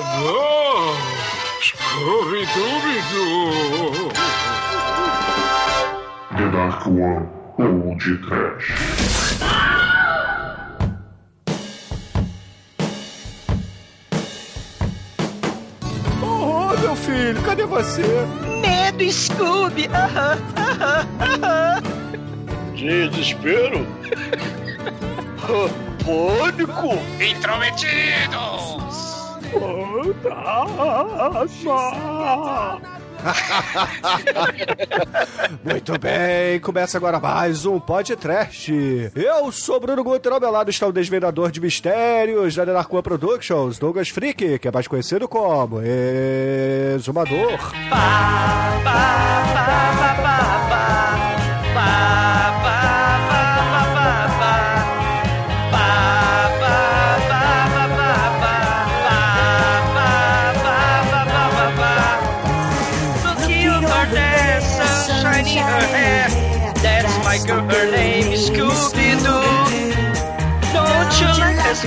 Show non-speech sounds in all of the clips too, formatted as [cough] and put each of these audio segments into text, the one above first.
não! Scooby-Dooby-Doo! The Dark One Old Trash. Oh, meu filho, cadê você? Medo, Scooby! Aham, aham, aham. Desespero? [laughs] Pânico? Intrometidos! Muito bem, começa agora mais um podcast. Eu sou Bruno Guter, ao meu lado está o desvendador de mistérios da Denarcoa Productions, Douglas Freak, que é mais conhecido como Exumador.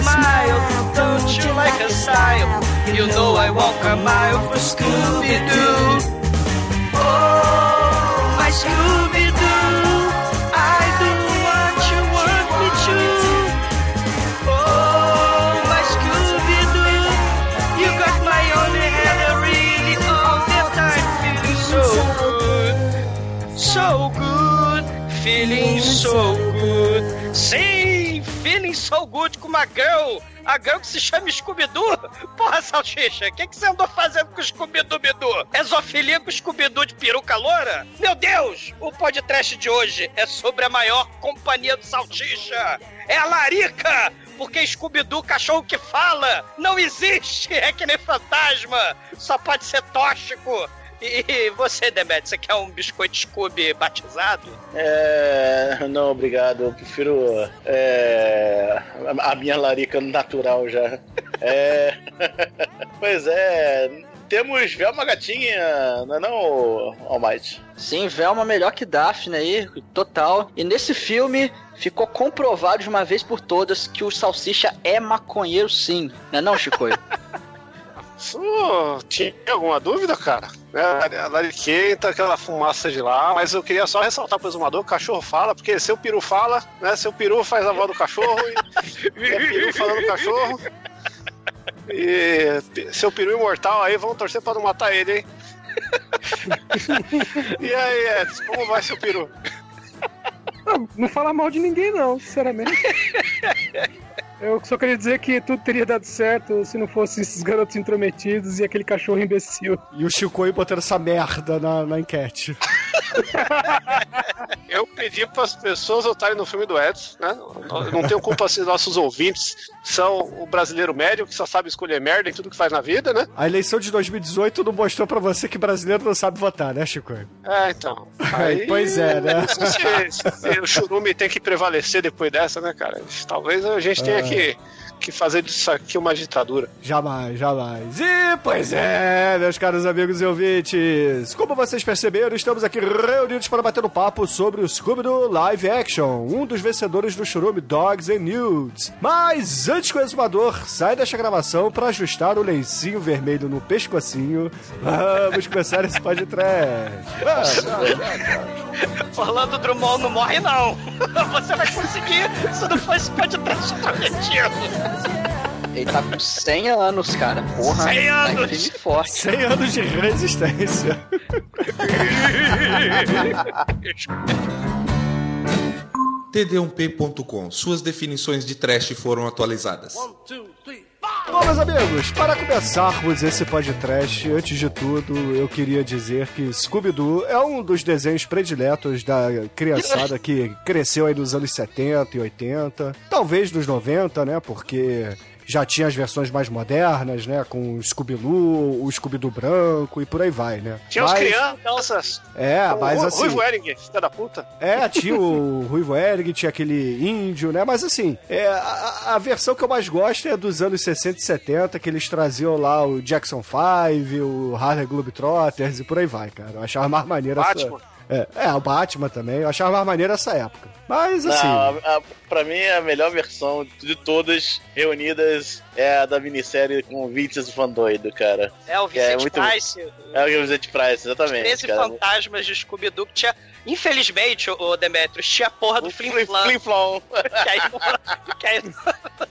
Smile? Don't you like a style? You know I walk a mile for Scooby-Doo. Oh, my Scooby-Doo, feeling so good com uma girl. A girl que se chama Scooby-Doo? Porra, Salsicha, o que, que você andou fazendo com o Scooby-Doo? É zoofilia com o Scooby-Doo de peruca loura? Meu Deus! O podcast de hoje é sobre a maior companhia do Salsicha. É a Larica! Porque Scooby-Doo, cachorro que fala, não existe! É que nem fantasma! Só pode ser tóxico! E você, Demet, você quer um biscoito Scooby batizado? É. Não, obrigado. Eu prefiro. É. A minha larica natural já. É. [laughs] Pois é. Temos Velma Gatinha, não é não, Almighty? Sim, Velma melhor que Daphne aí, total. E nesse filme ficou comprovado de uma vez por todas que o Salsicha é maconheiro sim, não é não, Chico? [laughs] Isso, tinha alguma dúvida, cara? É, a lariquenta, aquela fumaça de lá, mas eu queria só ressaltar pro exumador, o cachorro fala, porque seu peru fala, né? Seu peru faz a voz do cachorro e, e [laughs] é peru falando cachorro. E seu peru imortal aí, vamos torcer pra não matar ele, hein? [laughs] e aí, Edson, como vai seu peru? Não, não fala mal de ninguém, não, sinceramente. [laughs] Eu só queria dizer que tudo teria dado certo se não fossem esses garotos intrometidos e aquele cachorro imbecil. E o Chico botando essa merda na, na enquete. [laughs] Eu pedi para as pessoas votarem no filme do Edson, né? Não tenho culpa se nossos ouvintes são o brasileiro médio que só sabe escolher merda em tudo que faz na vida, né? A eleição de 2018 não mostrou pra você que brasileiro não sabe votar, né, Chico? É, então. [laughs] Pois é, né? [laughs] Se, se o churume tem que prevalecer depois dessa, né, cara? Talvez a gente tenha É. que, que fazer disso aqui uma ditadura. Jamais, jamais. E, pois é, meus caros amigos e ouvintes. Como vocês perceberam, estamos aqui reunidos para bater um papo sobre o Scooby-Doo Live Action, um dos vencedores do churume Dogs and Nudes. Mas antes que o exumador saia desta gravação para ajustar o lencinho vermelho no pescocinho, vamos começar esse podcast. Orlando Drummond não morre, não. [laughs] Você vai conseguir se não for esse podcast prometido. Ele tá com 100 anos, cara. Porra, 100 tá anos. firme e forte. 100 anos de resistência. td1p.com. Suas definições de trash foram atualizadas. Bom, meus amigos, para começarmos esse podcast, antes de tudo, eu queria dizer que Scooby-Doo é um dos desenhos prediletos da criançada que cresceu aí nos anos 70 e 80, talvez nos 90, né, porque já tinha as versões mais modernas, né, com o Scooby-Doo, o Scooby-Doo branco e por aí vai, né. Tinha os Mas- crianças. É, o mas assim... Ruivo Ering, filha da puta. É, tinha o [laughs] Ruivo Erig, tinha aquele índio, né? Mas assim, é, a, a versão que eu mais gosto é dos anos 60 e 70, que eles traziam lá o Jackson 5, o Harley Globetrotters e por aí vai, cara. Eu achava mais maneiro essa, é, é, o Batman também. Eu achava mais maneiro essa época. Mas assim. Não, a, a, pra mim, a melhor versão de todas reunidas é a da minissérie com o Vincent Van Doido, cara. É, o é Vincent é, Price. É o Vincent Price, exatamente. 13 cara. fantasmas de Scooby-Doo que tinha Infelizmente, o Demetrius, tinha a porra do Flim-Flam. Flim [laughs] que aí. [laughs]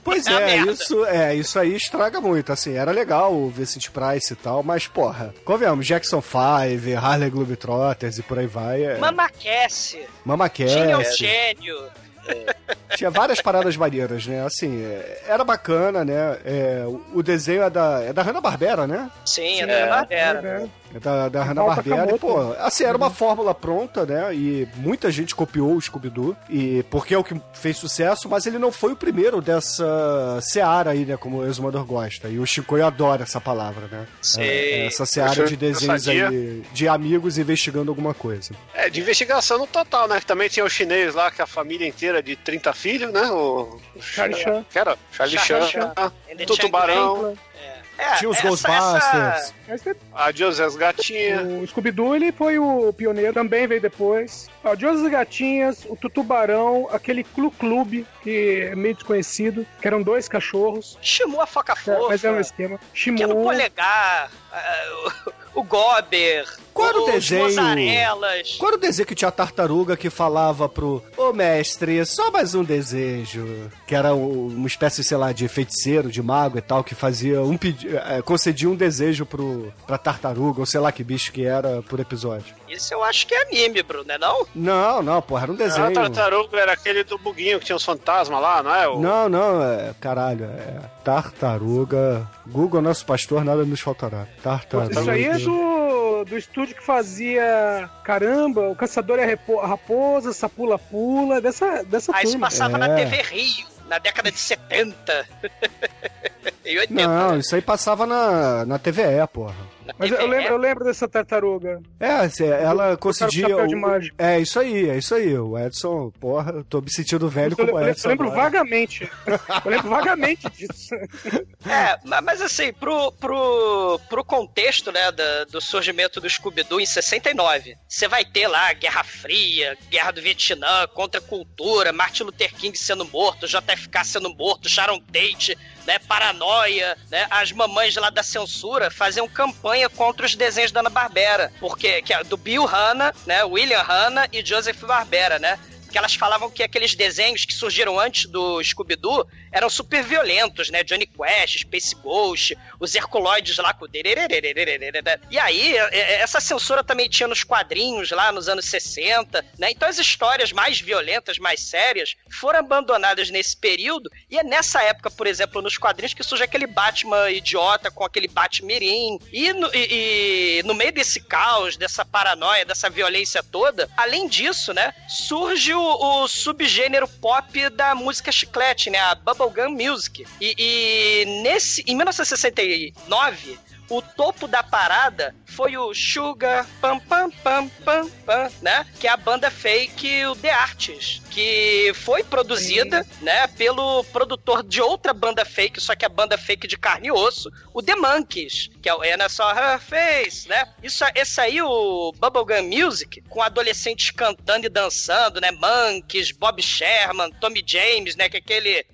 Pois é, isso, é, isso aí estraga muito. Assim, era legal o Vincent Price e tal, mas, porra, convenhamos, Jackson 5, Harley Globetrotters e por aí vai. É... Mama Cassie. Mama Cassie. Tinha o gênio. É. Tinha várias paradas maneiras, né? Assim, é, era bacana, né? É, o desenho é da, é da Hanna-Barbera, né? Sim, Sim, é da é. Hanna-Barbera. É. Da, da Hanna Barbera. E, pô, assim, era uma uhum. fórmula pronta, né? E muita gente copiou o Scooby-Doo. E porque é o que fez sucesso, mas ele não foi o primeiro dessa seara aí, né? Como o Exumador gosta. E o Chicoio adora essa palavra, né? Sim. É, é essa seara de desenhos aí de amigos investigando alguma coisa. É, de investigação no total, né? Também tinha o chinês lá, que é a família inteira de 30 filhos, né? O, Charlie Chan. Que era? Charlie Chan. Tutubarão. É. É, tinha os Ghostbusters. Essa... Esse... As gatinhas. O Scooby-Doo, ele foi o pioneiro, também veio depois. Adiós as gatinhas, o Tutubarão, aquele Clu Clube, que é meio desconhecido, que eram dois cachorros. Shimu a foca fofa. É, mas era um esquema. É Shimu. Que era o polegar, o, o Gober. Qual o o desenho? Mozarelas. Qual o desenho que tinha a tartaruga que falava pro Ô mestre, só mais um desejo? Que era uma espécie, sei lá, de feiticeiro, de mago e tal, que fazia um pedido. É, concedia um desejo pro pra tartaruga, ou sei lá que bicho que era por episódio. Isso eu acho que é anime, Bruno, não é não? Não, não, porra, era um ah, desenho. A tartaruga era aquele do buguinho que tinha os fantasmas lá, não é? O... Não, não, é, caralho, é tartaruga. Google nosso pastor, nada nos faltará. Tartaruga. Isso aí é do, do estúdio que fazia caramba, o caçador é raposa, sapula pula, dessa dessa ah, Aí turma. isso passava é. na TV Rio, na década de 70. [laughs] Em 80. Não, né? isso aí passava na, na TVE, porra. Mas Eu, lembro, eu lembro dessa tartaruga. É, assim, ela conseguia. É isso aí, é isso aí. O Edson, porra, eu tô me sentindo velho como Edson. Eu lembro agora. vagamente. Eu lembro vagamente disso. [laughs] É, mas assim, pro, pro, pro contexto, né, do, do surgimento do Scooby-Doo em 69, você vai ter lá Guerra Fria, Guerra do Vietnã, Contra Cultura, Martin Luther King sendo morto, JFK sendo morto, Sharon Tate, né, paranoia, né, as mamães lá da censura faziam campanha contra os desenhos da Ana Barbera, porque que é do Bill Hanna, né, William Hanna e Joseph Barbera, né? que elas falavam que aqueles desenhos que surgiram antes do Scooby-Doo eram super violentos, né? Johnny Quest, Space Ghost, os Herculoides lá com... E aí, essa censura também tinha nos quadrinhos lá nos anos 60, né? Então as histórias mais violentas, mais sérias, foram abandonadas nesse período e é nessa época, por exemplo, nos quadrinhos que surge aquele Batman idiota com aquele Batmirim e no, e, e no meio desse caos, dessa paranoia, dessa violência toda, além disso, né, surge o o subgênero pop da música chiclete, né, a Bubblegum Music. E, e nesse, em 1969, o topo da parada foi o Sugar Pam Pam Pam Pam Pam, né? Que é a banda fake, o The Arts, que foi produzida, Sim. né, pelo produtor de outra banda fake, só que a banda fake de carne e osso, o The Monkeys, que é o Ana Só Her Face, né? Isso, esse aí, o Bubblegum Music, com adolescentes cantando e dançando, né? Monkeys, Bob Sherman, Tommy James, né? Que é aquele...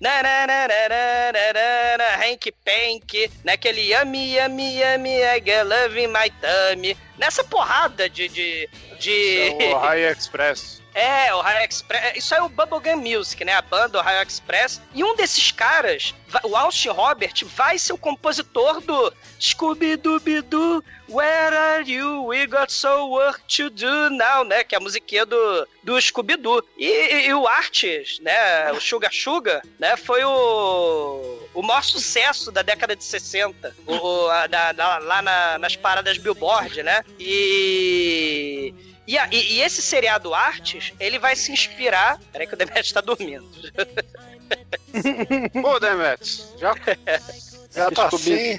Hank Pank, né? Aquele Yummy, Yummy, Yummy, I love my tummy. Nessa porrada de... de, de... É o Express. É, o Raio Express. Isso é o Bubblegum Music, né? A banda, o Raio Express. E um desses caras, o Austin Robert, vai ser o compositor do Scooby-Dooby-Doo, Where are you? We got so work to do now, né? Que é a musiquinha do, do Scooby-Doo. E, e, e, o Artes, né? O Sugar Sugar, né? Foi o, o maior sucesso da década de 60. O, a, da, da, lá na, nas paradas Billboard, né? E e, a, e, e, esse seriado Artes, ele vai se inspirar. Peraí que o Demet tá dormindo. Ô, Demet, já. [laughs] Já tá assim.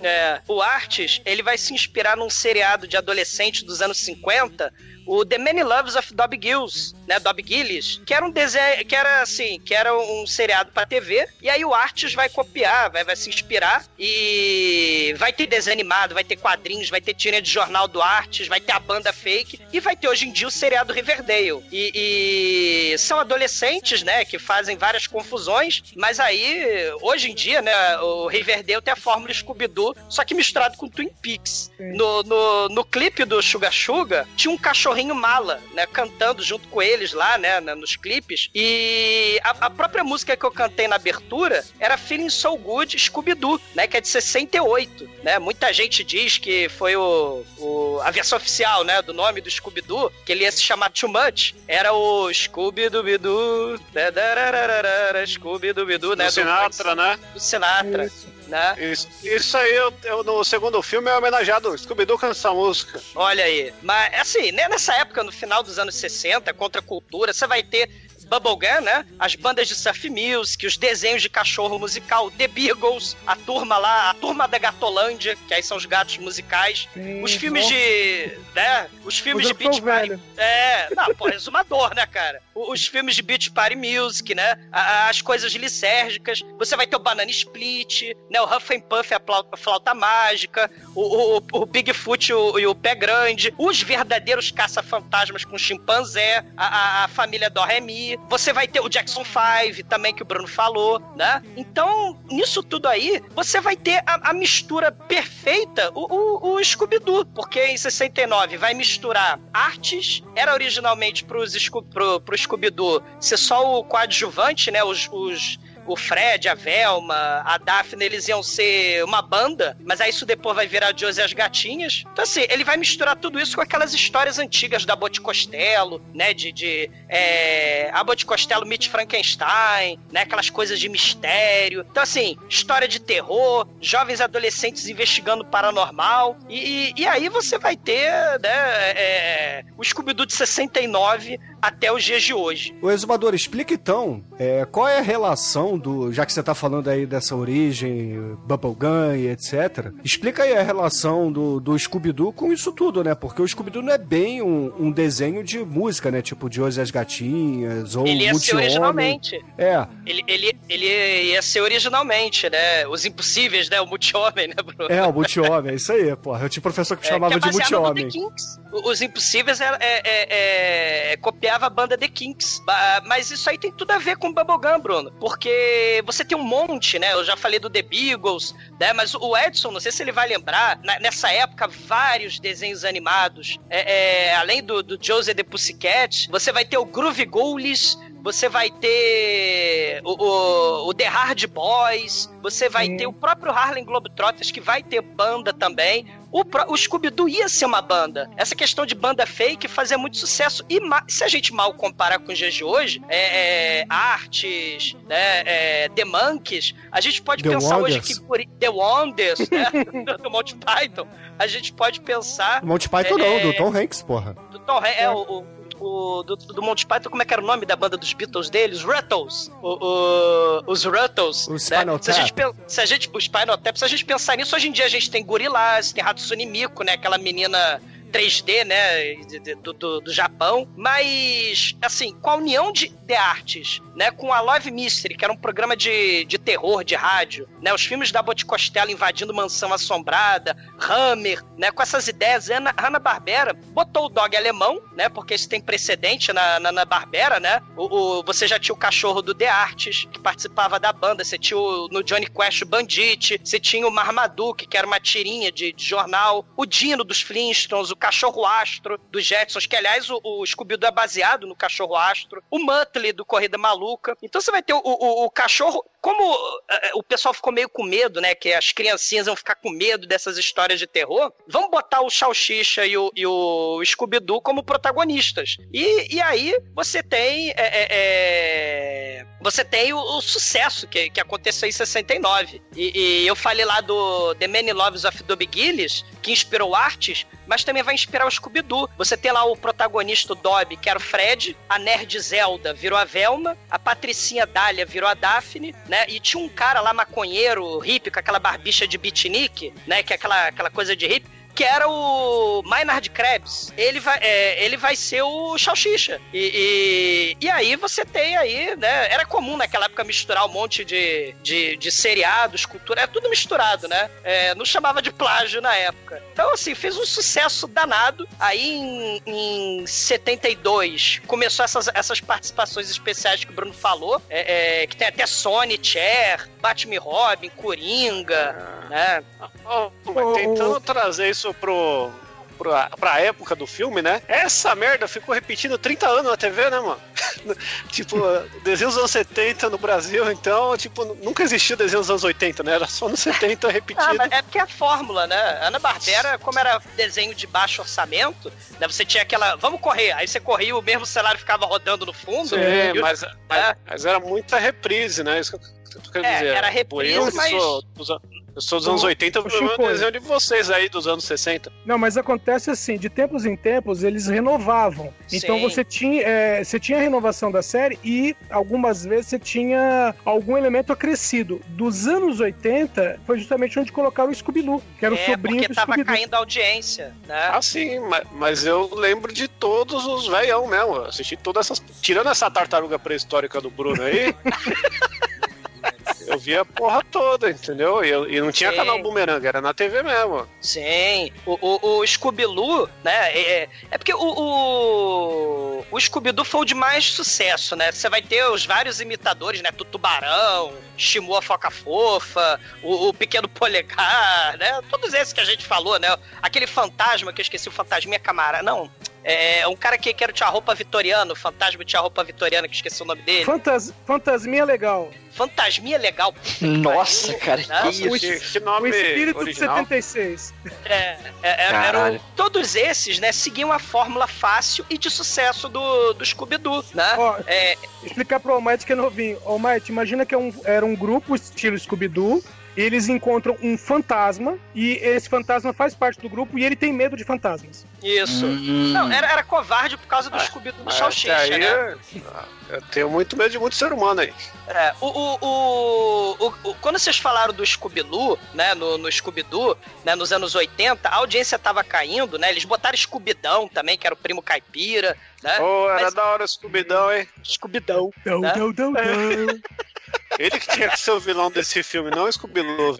É, o Artes, ele vai se inspirar num seriado de adolescente dos anos 50, o The Many Loves of Dob Gills, né, Dob Gillis, que era um desenho, que era assim, que era um seriado pra TV, e aí o Artes vai copiar, vai, vai se inspirar, e vai ter desenho animado, vai ter quadrinhos, vai ter tirinha de jornal do Artes, vai ter a banda fake, e vai ter hoje em dia o seriado Riverdale. E, e são adolescentes, né, que fazem várias confusões, mas aí, hoje em dia, né, o Riverdale tem a fórmula Scooby-Doo, só que misturado com Twin Peaks. No, no, no clipe do Suga Suga, tinha um cachorrinho mala, né, cantando junto com eles lá, né, nos clipes, e a, a própria música que eu cantei na abertura era Feeling So Good Scooby-Doo, né, que é de 68, né, muita gente diz que foi o, o- a versão oficial, né, do nome do Scooby-Doo, que ele ia se chamar Too Much, era o Scooby-Doo, né, darararara, Scooby-Doo, né, Do Sinatra, né? do Sinatra, Isso. né, Isso, isso aí, eu, eu- no segundo filme, é homenageado. Scooby-Doo canta essa música. Olha aí. Mas, assim, né, nessa época, no final dos anos 60, contra a cultura, você vai ter Bubblegum, né? As bandas de surf music, os desenhos de cachorro musical, The Beagles, a turma lá, a turma da Gatolândia, que aí são os gatos musicais. Sim, Os filmes nossa, de. né? Os filmes de Beach Party. É, não, pô, exumador, né, cara? Os filmes de Beach Party Music, né? As coisas lisérgicas. Você vai ter o Banana Split, né? O Huff and Puff, a flauta mágica, o, o, o Bigfoot e o, e o Pé Grande, os verdadeiros caça-fantasmas com chimpanzé, a, a, a família do Você vai ter o Jackson 5 também, que o Bruno falou, né? Então, nisso tudo aí, você vai ter a, a mistura perfeita, o, o, o Scooby-Doo, porque em 69 vai misturar artes, era originalmente pros, pro, pro Scooby-Doo ser só o coadjuvante, né? Os, os- o Fred, a Velma, a Daphne, eles iam ser uma banda, mas aí isso depois vai virar Josie e as Gatinhas. Então, assim, ele vai misturar tudo isso com aquelas histórias antigas da Bote Costello, né? De, de é, Costello meet Frankenstein, né? Aquelas coisas de mistério. Então, assim, história de terror, jovens adolescentes investigando paranormal. E, e, e aí você vai ter, né? é, o Scooby-Doo de 69 até os dias de hoje. O exumador, explica então é, qual é a relação do. Já que você tá falando aí dessa origem, Bubblegum e etc. Explica aí a relação do, do Scooby-Doo com isso tudo, né? Porque o Scooby-Doo não é bem um, um desenho de música, né? Tipo de Ozzy e as Gatinhas ou Ele ia ser originalmente. É, Ele, ele, ele ia ser originalmente, né? Os Impossíveis, né? O Multi-Homem, né, Bruno? é, o Multi-Homem, é isso aí, porra. Eu tinha [laughs] professor que É, chamava que é de Multi-Homem. Os Impossíveis era- é, é- é- copiava a banda The Kinks. Mas isso aí tem tudo a ver com Bubblegum, Bruno. Porque você tem um monte, né? Eu já falei do The Beagles, né? Mas o Edson, não sei se ele vai lembrar, nessa época, vários desenhos animados. É, é, além do, do Josie the Pussycat, você vai ter o Groove Ghoulies, você vai ter o, o, o The Hard Boys, você vai Sim. ter o próprio Harlem Globetrotters, que vai ter banda também. O, o Scooby-Doo ia ser uma banda. Essa questão de banda fake fazia muito sucesso. E se a gente mal comparar com os dias de hoje, é, é, artes, né, é, The Monkeys, a gente pode The pensar hoje Wonders. que por- The Wonders, né, [laughs] do Monty Python, a gente pode pensar Monty Python É, não, do Tom Hanks, porra. do Tom Hanks, é, o, o, o- do, do Monty Python, como é que era o nome da banda dos Beatles deles? Ruttles. O, o- os Ruttles. O né? Spinal se a gente, se a gente, o Spinal Tap, se a gente pensar nisso, hoje em dia a gente tem Gorillaz, tem Hatsune Miku, né? Aquela menina 3D, né, do, do, do Japão, mas, assim, com a união de, de artes, né, com a Love Mystery, que era um programa de, de terror de rádio, né, os filmes da Bote Costello invadindo Mansão Assombrada, Hammer, né, com essas ideias, Ana, Hanna-Barbera botou o dog alemão, né, porque isso tem precedente na, na, na Barbera, né, o, o- você já tinha o cachorro do The Artes, que participava da banda, você tinha o, no Johnny Quest o Bandit, você tinha o Marmaduke, que era uma tirinha de, de jornal, o Dino dos Flintstones, o Cachorro Astro dos Jetsons, que aliás o, o Scooby-Doo é baseado no Cachorro Astro, o Muttley do Corrida Maluca. Então você vai ter o, o, o cachorro, como eh, o pessoal ficou meio com medo, né, que as criancinhas vão ficar com medo dessas histórias de terror, vamos botar o Salsicha e o, e o Scooby-Doo como protagonistas. E, e aí você tem é, é, você tem o, o sucesso que, que aconteceu em 69. E, e eu falei lá do The Many Loves of Dobby Gillis, que inspirou artes, mas também vai inspirar o Scooby-Doo. Você tem lá o protagonista, Dobby, que era o Fred, a nerd Zelda virou a Velma, a Patricinha Dália virou a Daphne, né? Né? E tinha um cara lá, maconheiro, hippie, com aquela barbicha de beatnik, né? Que é aquela, aquela coisa de hippie que era o Maynard Krebs. Ele vai, é, ele vai ser o Salsicha. E, e, e, aí você tem aí, né? Era comum naquela época misturar um monte de, de, de seriados, cultura, era tudo misturado, né? É, não chamava de plágio na época. Então, assim, fez um sucesso danado. Aí em, em 72 começou essas, essas participações especiais que o Bruno falou, é, é que tem até Sony, Cher, Batman Robin, Coringa, ah. né? Oh, tentando trazer isso pro, pra, pra época do filme, né? Essa merda ficou repetindo 30 anos na TV, né, mano? [laughs] tipo, desenhos dos anos 70 no Brasil, então, tipo, nunca existiu desenho dos anos 80, né? Era só nos 70 [laughs] repetido. Ah, é porque é a fórmula, né? Ana Barbera, como era desenho de baixo orçamento, né? Você tinha aquela. Vamos correr. Aí você corria o mesmo cenário ficava rodando no fundo. Sim, mas, mas, é. mas, era muita reprise, né? Isso que eu tô querendo é, dizer. Era reprise, eu, mas. Sou, eu sou dos anos 80, eu vi o desenho de vocês aí dos anos 60. Não, mas acontece assim, de tempos em tempos eles renovavam. Então Sim. você tinha, é, você tinha a renovação da série e algumas vezes você tinha algum elemento acrescido. Dos anos 80 foi justamente onde colocaram o Scooby-Doo, que era é, o sobrinho porque do tava caindo a audiência, né? Ah, sim, mas, mas eu lembro de todos os velhão mesmo. Eu assisti todas essas. Tirando essa tartaruga pré-histórica do Bruno aí. [laughs] Eu via a porra toda, entendeu? E, eu, e não tinha Sim. canal Boomerang, era na TV mesmo. Sim. O, o, o Scooby-Doo, né? É, é porque o, o, o Scooby-Doo foi o de mais sucesso, né? Você vai ter os vários imitadores, né? Tubarão, Shimu a Foca Fofa, o, o Pequeno Polegar, né? Todos esses que a gente falou, né? Aquele fantasma que eu esqueci, o Fantasminha Camarada. Não, é um cara que, que era o Tia Roupa Vitoriano, o fantasma Tia Roupa Vitoriana, que esqueci o nome dele. Fantas, fantasminha legal. Fantasminha legal. Nossa, cara, que, isso? que nome O espírito original? de 76. É, é, é eram, todos esses, né, seguiam a fórmula fácil e de sucesso do, do Scooby-Doo, né? Ó, é, explicar pro Almighty que é novinho. Almighty, imagina que é um, era um grupo estilo Scooby-Doo, eles encontram um fantasma e esse fantasma faz parte do grupo e ele tem medo de fantasmas. Isso. Hum. Não, era, era covarde por causa do ah, Scooby do Salsicha, né? Eu tenho muito medo de muito ser humano aí. É, o, o, o, o quando vocês falaram do Scooby-Doo, né, no, no Scooby-Doo, né, nos anos 80, a audiência tava caindo, né, eles botaram Scooby-Dão também, que era o primo caipira, né? Oh, era Mas... da hora o Scooby-Dão, hein? Scooby-Dão. Dão, né? dão, dão, dão. [laughs] Ele que tinha que ser o vilão desse filme, não o Scooby-Doo.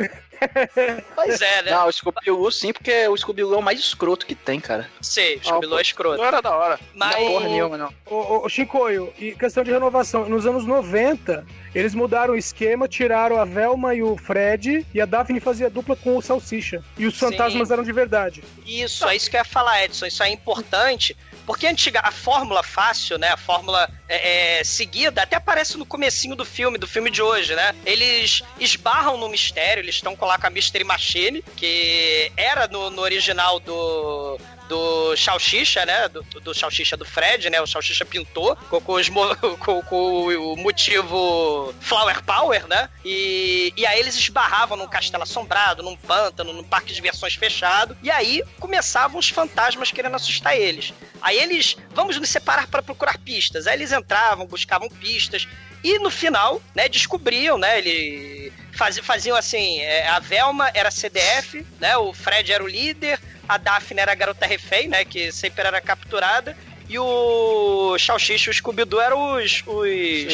Pois é, né? Não, o Scooby-Doo sim, porque o Scooby-Doo é o mais escroto que tem, cara. Sei, o Scooby-Doo é escroto. Não era da hora. Mas... Não, porra nenhuma, não. Ô, ô, Chicoio, e questão de renovação, nos anos 90, eles mudaram o esquema, tiraram a Velma e o Fred, e a Daphne fazia dupla com o Salsicha. E os fantasmas Sim. eram de verdade. Isso, é isso que eu ia falar, Edson. Isso é importante, porque a antiga, a fórmula fácil, né? A fórmula é, é, seguida, até aparece no comecinho do filme, do filme de hoje, né? Eles esbarram no mistério, eles estão lá com a Mystery Machine, que era no, no original do do Salsicha, né? Do, do do Fred, né? O Salsicha pintou com, com, os, [laughs] com, com, o motivo Flower Power, né? E, e aí eles esbarravam num castelo assombrado, num pântano, num parque de diversões fechado. E aí começavam os fantasmas querendo assustar eles. Aí eles, vamos nos separar para procurar pistas. Aí eles entravam, buscavam pistas. E no final, né, descobriam, né? Ele faz, faziam assim: é, a Velma era CDF, né? O Fred era o líder, a Daphne era a garota refém, né? Que sempre era capturada. E o Salsicha e o Scooby-Doo eram os, os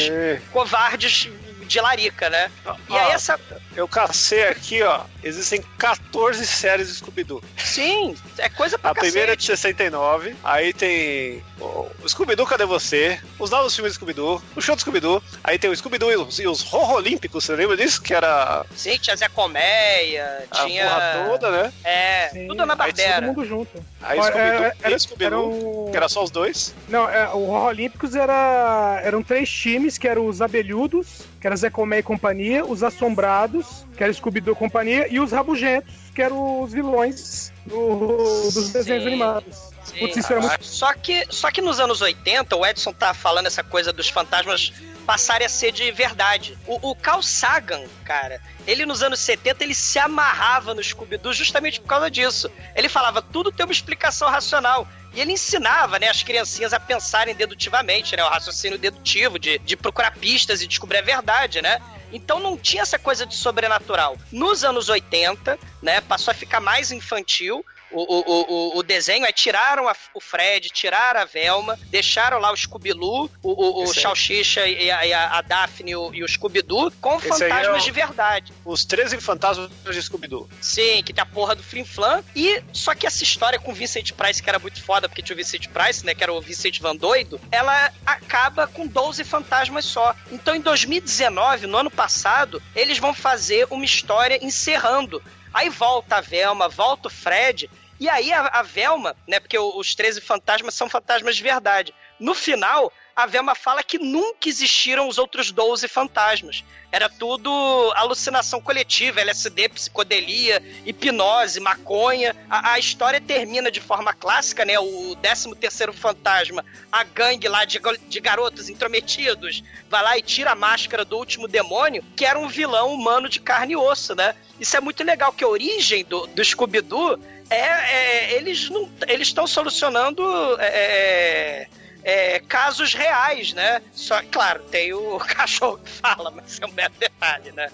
covardes de larica, né? E aí essa. Eu cacei aqui, ó. Existem 14 séries de Scooby-Doo. Sim, é coisa pra A cacete. primeira é de 69, aí tem o Scooby-Doo Cadê Você? Os novos filmes do Scooby-Doo, o show do Scooby-Doo, aí tem o Scooby-Doo e os, e os Olímpicos, você lembra disso? Que era... Sim, tinha Zé Colmeia, a tinha... porra toda, né? É, Sim. tudo na Barbera. Todo mundo junto. Aí Scooby-Doo e Scooby-Doo, que era só os dois. Não, é, o Horror Olímpicos era, eram três times, que eram os abelhudos, que era Zé Colmeia e companhia, os assombrados, que era Scooby-Doo e companhia, e os rabugentos, que eram os vilões do, dos desenhos Sim. animados. Putz, isso muito... só, que, só que nos anos 80, o Edson tá falando essa coisa dos fantasmas passarem a ser de verdade. O, o Carl Sagan, cara, ele nos anos 70 ele se amarrava no Scooby-Doo justamente por causa disso. Ele falava, tudo tem uma explicação racional. E ele ensinava, né, as criancinhas a pensarem dedutivamente, né, o raciocínio dedutivo, de, de procurar pistas e descobrir a verdade, né? Então não tinha essa coisa de sobrenatural. Nos anos 80, né, passou a ficar mais infantil o, o, o, o desenho, aí tiraram a, o Fred, tiraram a Velma, deixaram lá o Scooby-Loo, o, o, Salsicha e a, a Daphne e o, e Scooby-Doo com Esse fantasmas é o- de verdade. Os 13 fantasmas de Scooby-Doo. Sim, que tem a porra do Flim Flam. E só que essa história com o Vincent Price, que era muito foda, porque tinha o Vincent Price, né? Que era o Vincent Van Doido, ela acaba com 12 fantasmas só. Então, em 2019, no ano passado, eles vão fazer uma história encerrando. Aí volta a Velma, volta o Fred. E aí a, a Velma, né? Porque os 13 fantasmas são fantasmas de verdade. No final, a Velma fala que nunca existiram os outros 12 fantasmas. Era tudo alucinação coletiva, LSD, psicodelia, hipnose, maconha. A, a história termina de forma clássica, né? O 13 terceiro fantasma, a gangue lá de, de garotos intrometidos, vai lá e tira a máscara do último demônio, que era um vilão humano de carne e osso, né? Isso é muito legal, que a origem do, do Scooby-Doo é, é- eles não eles estão solucionando é, é, casos reais, né? Só claro, tem o [laughs] cachorro que fala, mas é um mero detalhe, né?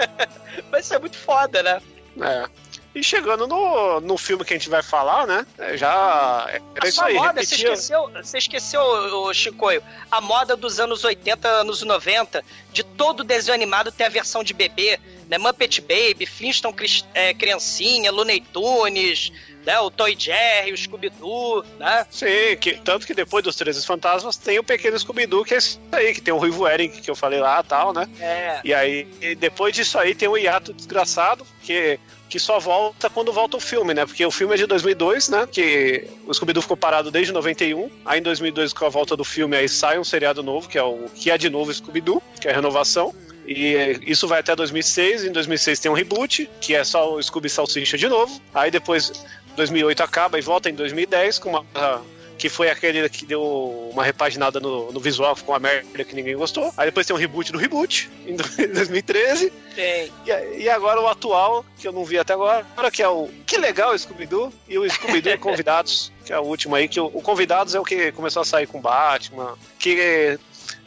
[laughs] mas isso é muito foda, né? É. E chegando no, no filme que a gente vai falar, né? é, Já era A isso aí. moda, você esqueceu, você esqueceu, ô, Chicoio, a moda dos anos 80, anos 90, de todo desenho animado ter a versão de bebê, né? Muppet Baby, Flintstone é, Criancinha, Looney Tunes, né? o Toy Jerry, o Scooby-Doo, né? Sim, que, tanto que depois dos 13 fantasmas tem o pequeno Scooby-Doo, que é esse aí, que tem o Ruivo Eric, que eu falei lá e tal, né? É. E aí, e depois disso aí tem o hiato desgraçado, que, que só volta quando volta o filme, né? Porque o filme é de 2002, né? Que o Scooby-Doo ficou parado desde 91. Aí em 2002, com a volta do filme, aí sai um seriado novo, que é o que é de novo Scooby-Doo, que é a renovação. E eh, isso vai até 2006. Em 2006 tem um reboot, que é só o Scooby Salsicha de novo. Aí depois 2008 acaba e volta em 2010 com uma que foi aquele que deu uma repaginada no, no visual, ficou uma merda que ninguém gostou. Aí depois tem um reboot do reboot, em 2013. Tem. E, e agora o atual, que eu não vi até agora, que é o Que Legal Scooby-Doo e o Scooby-Doo Convidados, [laughs] que é o último aí, que o, o Convidados é o que começou a sair com Batman, que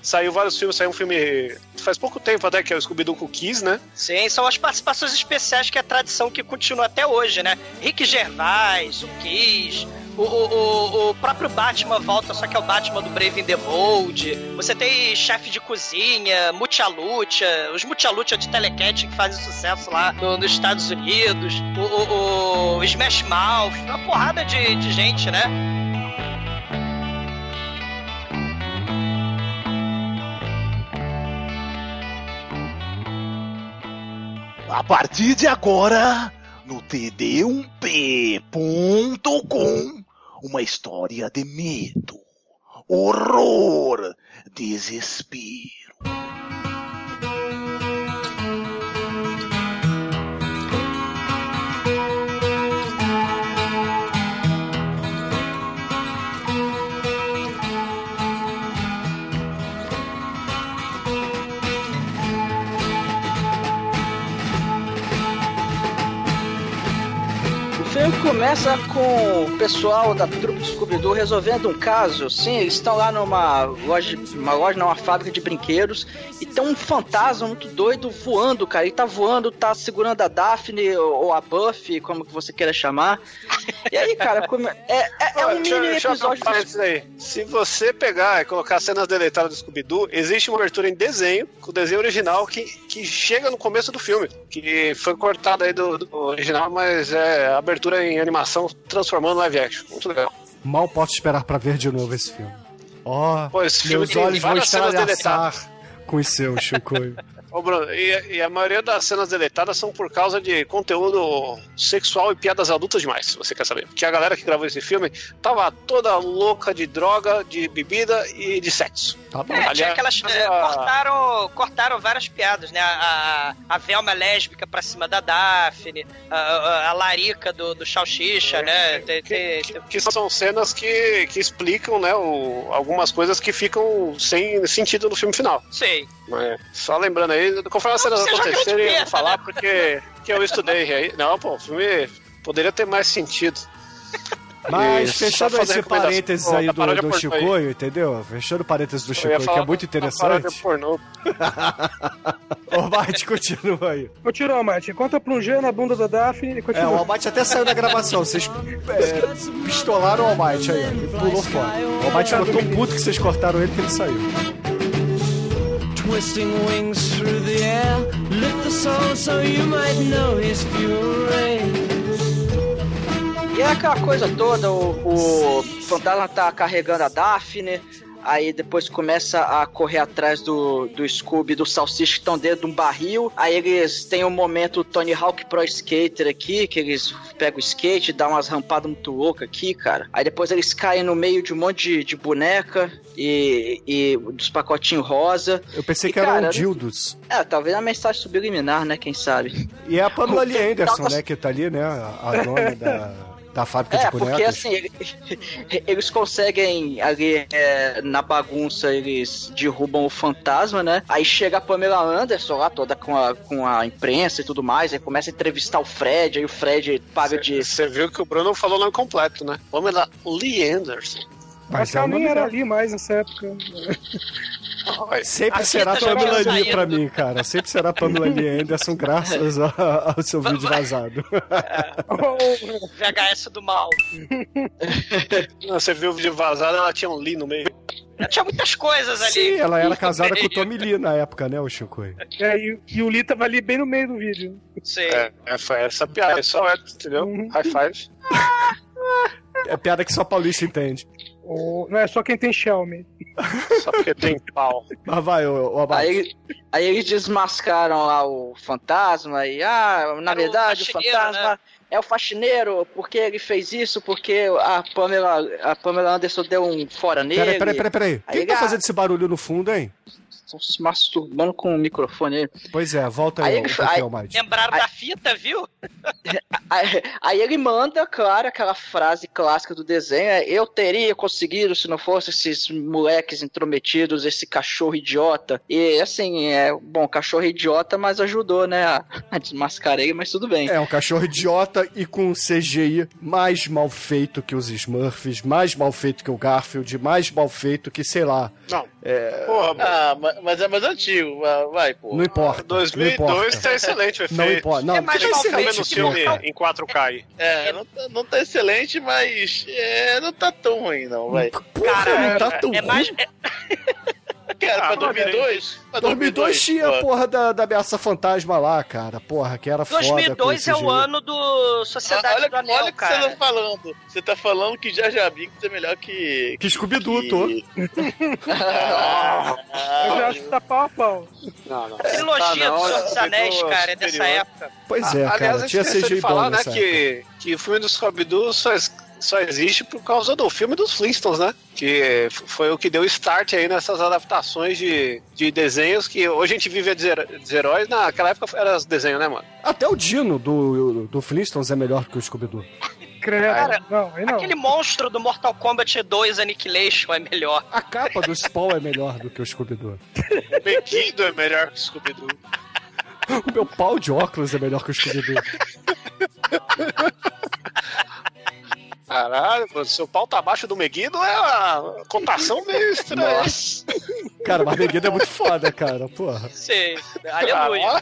saiu vários filmes, saiu um filme faz pouco tempo até, que é o Scooby-Doo Cookies, né? Sim, são as participações especiais que é a tradição que continua até hoje, né? Rick Gervais, o Kiss, o, o, o, próprio Batman volta, só que é o Batman do Brave in the Bold. Você tem chefe de cozinha, Mucha Lucha, os Mucha Lucha de Telecat que fazem sucesso lá no- nos Estados Unidos, o, o, o Smash Mouth, uma porrada de, de gente, né? A partir de agora, no td1p.com, uma história de medo, horror, desespero. Começa com o pessoal da trupe Scooby-Doo resolvendo um caso. Sim, eles estão lá numa loja, uma loja, não, uma fábrica de brinquedos, e tem um fantasma muito doido voando, cara. Ele tá voando, tá segurando a Daphne ou a Buffy, como que você queira chamar. E aí, cara, é, é, é um mini episódio. aí. Se você pegar e colocar cenas deletadas do Scooby-Doo, existe uma abertura em desenho, com o desenho original, que, que chega no começo do filme. Que foi cortada aí do, do original, mas é abertura em animação transformando live action. Muito legal. Mal posso esperar pra ver de novo esse filme. Ó, Pô, esse filme meus olhos vão estralhaçar com os seus, Chicoio. [laughs] Ô, Bruno, e, e a maioria das cenas deletadas são por causa de conteúdo sexual e piadas adultas demais, se você quer saber. Porque a galera que gravou esse filme tava toda louca de droga, de bebida e de sexo. Tá bom. É, Aliás, aquelas. é, a- cortaram, cortaram várias piadas, né? A, a, a Velma lésbica pra cima da Daphne, a, a, a Larica do, do Salsicha, né? Tem- tem- Que, que são cenas que, que explicam, né, o- algumas coisas que ficam sem sentido no filme final. Sei. Mas, só lembrando aí, conforme as cenas acontecerem, eu vou falar né? porque que eu estudei aí. Não, pô, o filme poderia ter mais sentido. Mas Isso, fechando esse parênteses aí do, do pornô aí. Chicoio, entendeu? Fechando o parênteses do Chicoio, que é muito interessante. pornô. [laughs] o Almighty continua aí. Continua, Almighty. Enquanto a plungê na bunda da Daphne, ele É, o continua. Almighty até saiu da gravação. Vocês é, pistolaram o Almighty aí, ó. Ele pulou fora. O Almighty ficou tão puto que vocês cortaram ele que ele saiu. Twisting wings through the air, lift the soul so you might know his fury. E é aquela coisa toda, o, o fantasma tá carregando a Daphne, aí depois começa a correr atrás do, do Scooby e do Salsicha que estão dentro de um barril. Aí eles têm um momento Tony Hawk Pro Skater aqui, que eles pegam o skate, dão umas rampadas muito loucas aqui, cara. Aí depois eles caem no meio de um monte de, de boneca e, e dos pacotinhos rosa. Eu pensei E, que eram cara, dildos. É, talvez a mensagem subliminar, né? Quem sabe? E é a Pamela [laughs] Lee Anderson, né, que tá ali, né? A dona [laughs] da, da fábrica É, de porque bonecas. assim, ele- [laughs] eles conseguem ali é, na bagunça, eles derrubam o fantasma, né? Aí chega a Pamela Anderson lá, toda com a, com a imprensa e tudo mais, aí começa a entrevistar o Fred, aí o Fred paga de. Você viu que o Bruno falou o nome completo, né? Pamela Lee Anderson. Mas Mas é ela o nem era ali mais nessa época. Sempre será já Pamela Lee pra mim, cara. Sempre será Pamela Lee Anderson, graças a- ao seu vídeo vazado. [laughs] VHS do mal. Não, Você viu o vídeo vazado, ela tinha um Lee no meio. Tinha muitas coisas ali. Sim, ela era casada com o. Tommy Lee na época, né, o Chico? É, e, e o Lee tava ali bem no meio do vídeo. Sim. É, é, foi essa piada, é só é, entendeu? Uhum. High five. É piada que só paulista entende. Ou- não é só quem tem Xiaomi. Só porque tem pau. Mas vai, ô, ô. Aí, aí eles desmascaram lá o fantasma e, ah, na Era o verdade, o faxineiro, fantasma né? é o faxineiro, porque ele fez isso, porque a Pamela, a Pamela Anderson deu um fora nele. Peraí, peraí, peraí. Aí Quem tá ele- fazendo esse barulho no fundo, hein? Estão se masturbando com o microfone aí. Pois é, volta aí, Aí um ele- aí-. Lembraram da fita, viu? [laughs] Aí, aí ele manda, claro, aquela frase clássica do desenho: é, Eu teria conseguido se não fosse esses moleques intrometidos, esse cachorro idiota. E assim, é bom, cachorro idiota, mas ajudou, né, a, a desmascarar ele, mas tudo bem. É, um cachorro idiota e com CGI mais mal feito que os Smurfs, mais mal feito que o Garfield, mais mal feito que, sei lá. Não. É, Porra, Ah, ma- mas é mais antigo. vai- pô. não importa. 2002 não importa. tá excelente o [laughs] efeito. Não importa. Não, É mais tá Quem tá excelente, vendo o filme cara. em 4K aí? É, não tá, não tá excelente, mas é, não tá tão ruim, não, vai. Porra, não tá tão É mais. ruim. é- [laughs] Cara, Ah, pra 2002? Pra 2002 tinha a porra da, da ameaça fantasma lá, cara. Porra, que era foda. com 2002 é o ano do Sociedade Olha, do Anel, olha o que você cara. tá falando. Você tá falando que Jar Jar Binks é melhor que... Que Scooby-Doo, que- tô. Ah, [laughs] Eu já acho que tá pau a pau. Não, não. Trilogia Ah, não, do Senhor dos Anéis, cara, é dessa época. Pois é, Ah, cara. Aliás, Tinha CGI de bom falar, né, que, que o filme do Scooby-Doo só, só existe por causa do filme dos Flintstones, né? Que foi o que deu start aí nessas adaptações de, de desenhos que hoje a gente vive de her- de heróis, naquela época era os desenhos, né, mano? Até o Dino do, do Flintstones é melhor que o Scooby-Doo. Cara, não, não. Aquele monstro do Mortal Kombat 2 Annihilation é melhor. A capa do Spawn é melhor do que o Scooby-Doo. O Meguido é melhor que o Scooby-Doo. O meu pau de óculos é melhor que o Scooby-Doo. [laughs] Caralho, mano, seu pau tá abaixo do Meguido é uma cotação meio estranha. Cara, mas Meguido é muito foda, cara. Porra. Sim, aleluia.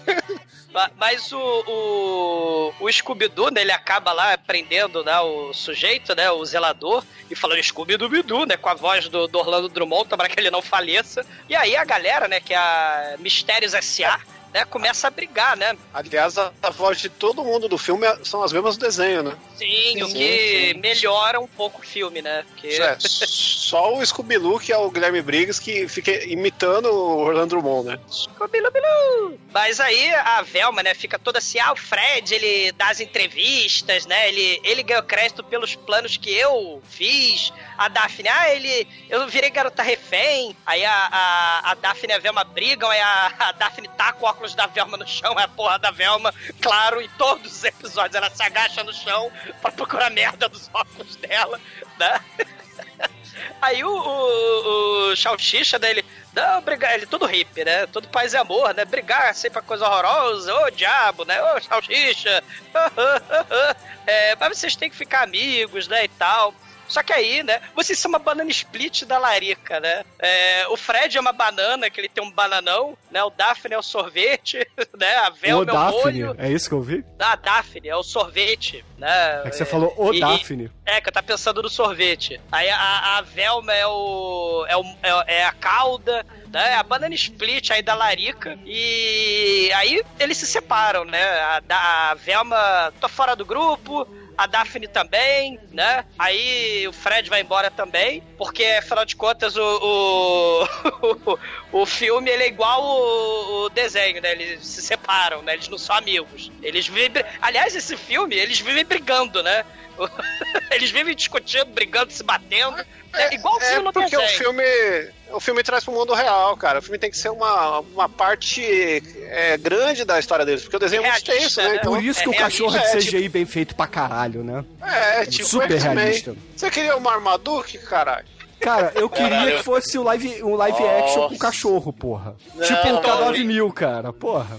Ma- Mas o, o, o Scooby-Doo, né, ele acaba lá prendendo né, o sujeito, né, o zelador, e falando Scooby-Doo, né, com a voz do, do Orlando Drummond, para que ele não faleça. E aí a galera, né, que é a Mistérios S.A., né, começa a brigar, né? Aliás, a, a voz de todo mundo do filme são as mesmas do desenho, né? Sim, o que melhora um pouco o filme, né? Porque... É, [laughs] só o Scooby-Doo, que é o Guilherme Briggs, que fica imitando o Orlando Drummond, né? Scooby-Doo! Mas aí a Velma, né, fica toda assim, ah, o Fred, ele dá as entrevistas, né, ele, ele ganhou crédito pelos planos que eu fiz, a Daphne, ah, ele, eu virei garota refém, aí a, a, a Daphne e a Velma brigam, aí a, a Daphne taca o óculos da Velma no chão, aí a porra da Velma, claro, em todos os episódios ela se agacha no chão pra procurar a merda dos óculos dela, né? [laughs] Aí o, o, o Salsicha, né, Não, brigar, ele é todo hippie, né? Todo paz e amor, né? Brigar sempre é coisa horrorosa, ô diabo, né? Ô salsicha. [laughs] é, mas vocês têm que ficar amigos, né? E tal. Só que aí, né? Vocês são uma banana split da larica, né? É, o Fred é uma banana, que ele tem um bananão, né? O Daphne é o sorvete, [laughs] né? A O Velma é o Daphne, molho. é isso que eu vi? Ah, Daphne é o sorvete, né? É que você falou o e- Daphne. É, que eu tá pensando no sorvete. Aí a, a Velma é o. É, o, é, é a cauda, né? A banana split aí da Larica. E aí eles se separam, né? A, a Velma tô fora do grupo. A Daphne também, né? Aí o Fred vai embora também, porque afinal de contas o, o, [laughs] o filme ele é igual o, o desenho, né? Eles se separam, né? Eles não são amigos. Eles vivem. Aliás, esse filme, eles vivem brigando, né? [laughs] Eles vivem discutindo, brigando, se batendo. É, igual o É filme no porque o filme, o filme traz pro mundo real, cara. O filme tem que ser uma, uma parte é, grande da história deles, porque o desenho é muito extenso, né? né? Então, Por isso que o é cachorro é de CGI bem feito pra caralho, né? é, tipo Super realista. Você queria o Marmaduke, caralho? Cara, eu queria Caralho. que fosse um live, um live action com cachorro, porra. Não, tipo o não. K9000, cara, porra.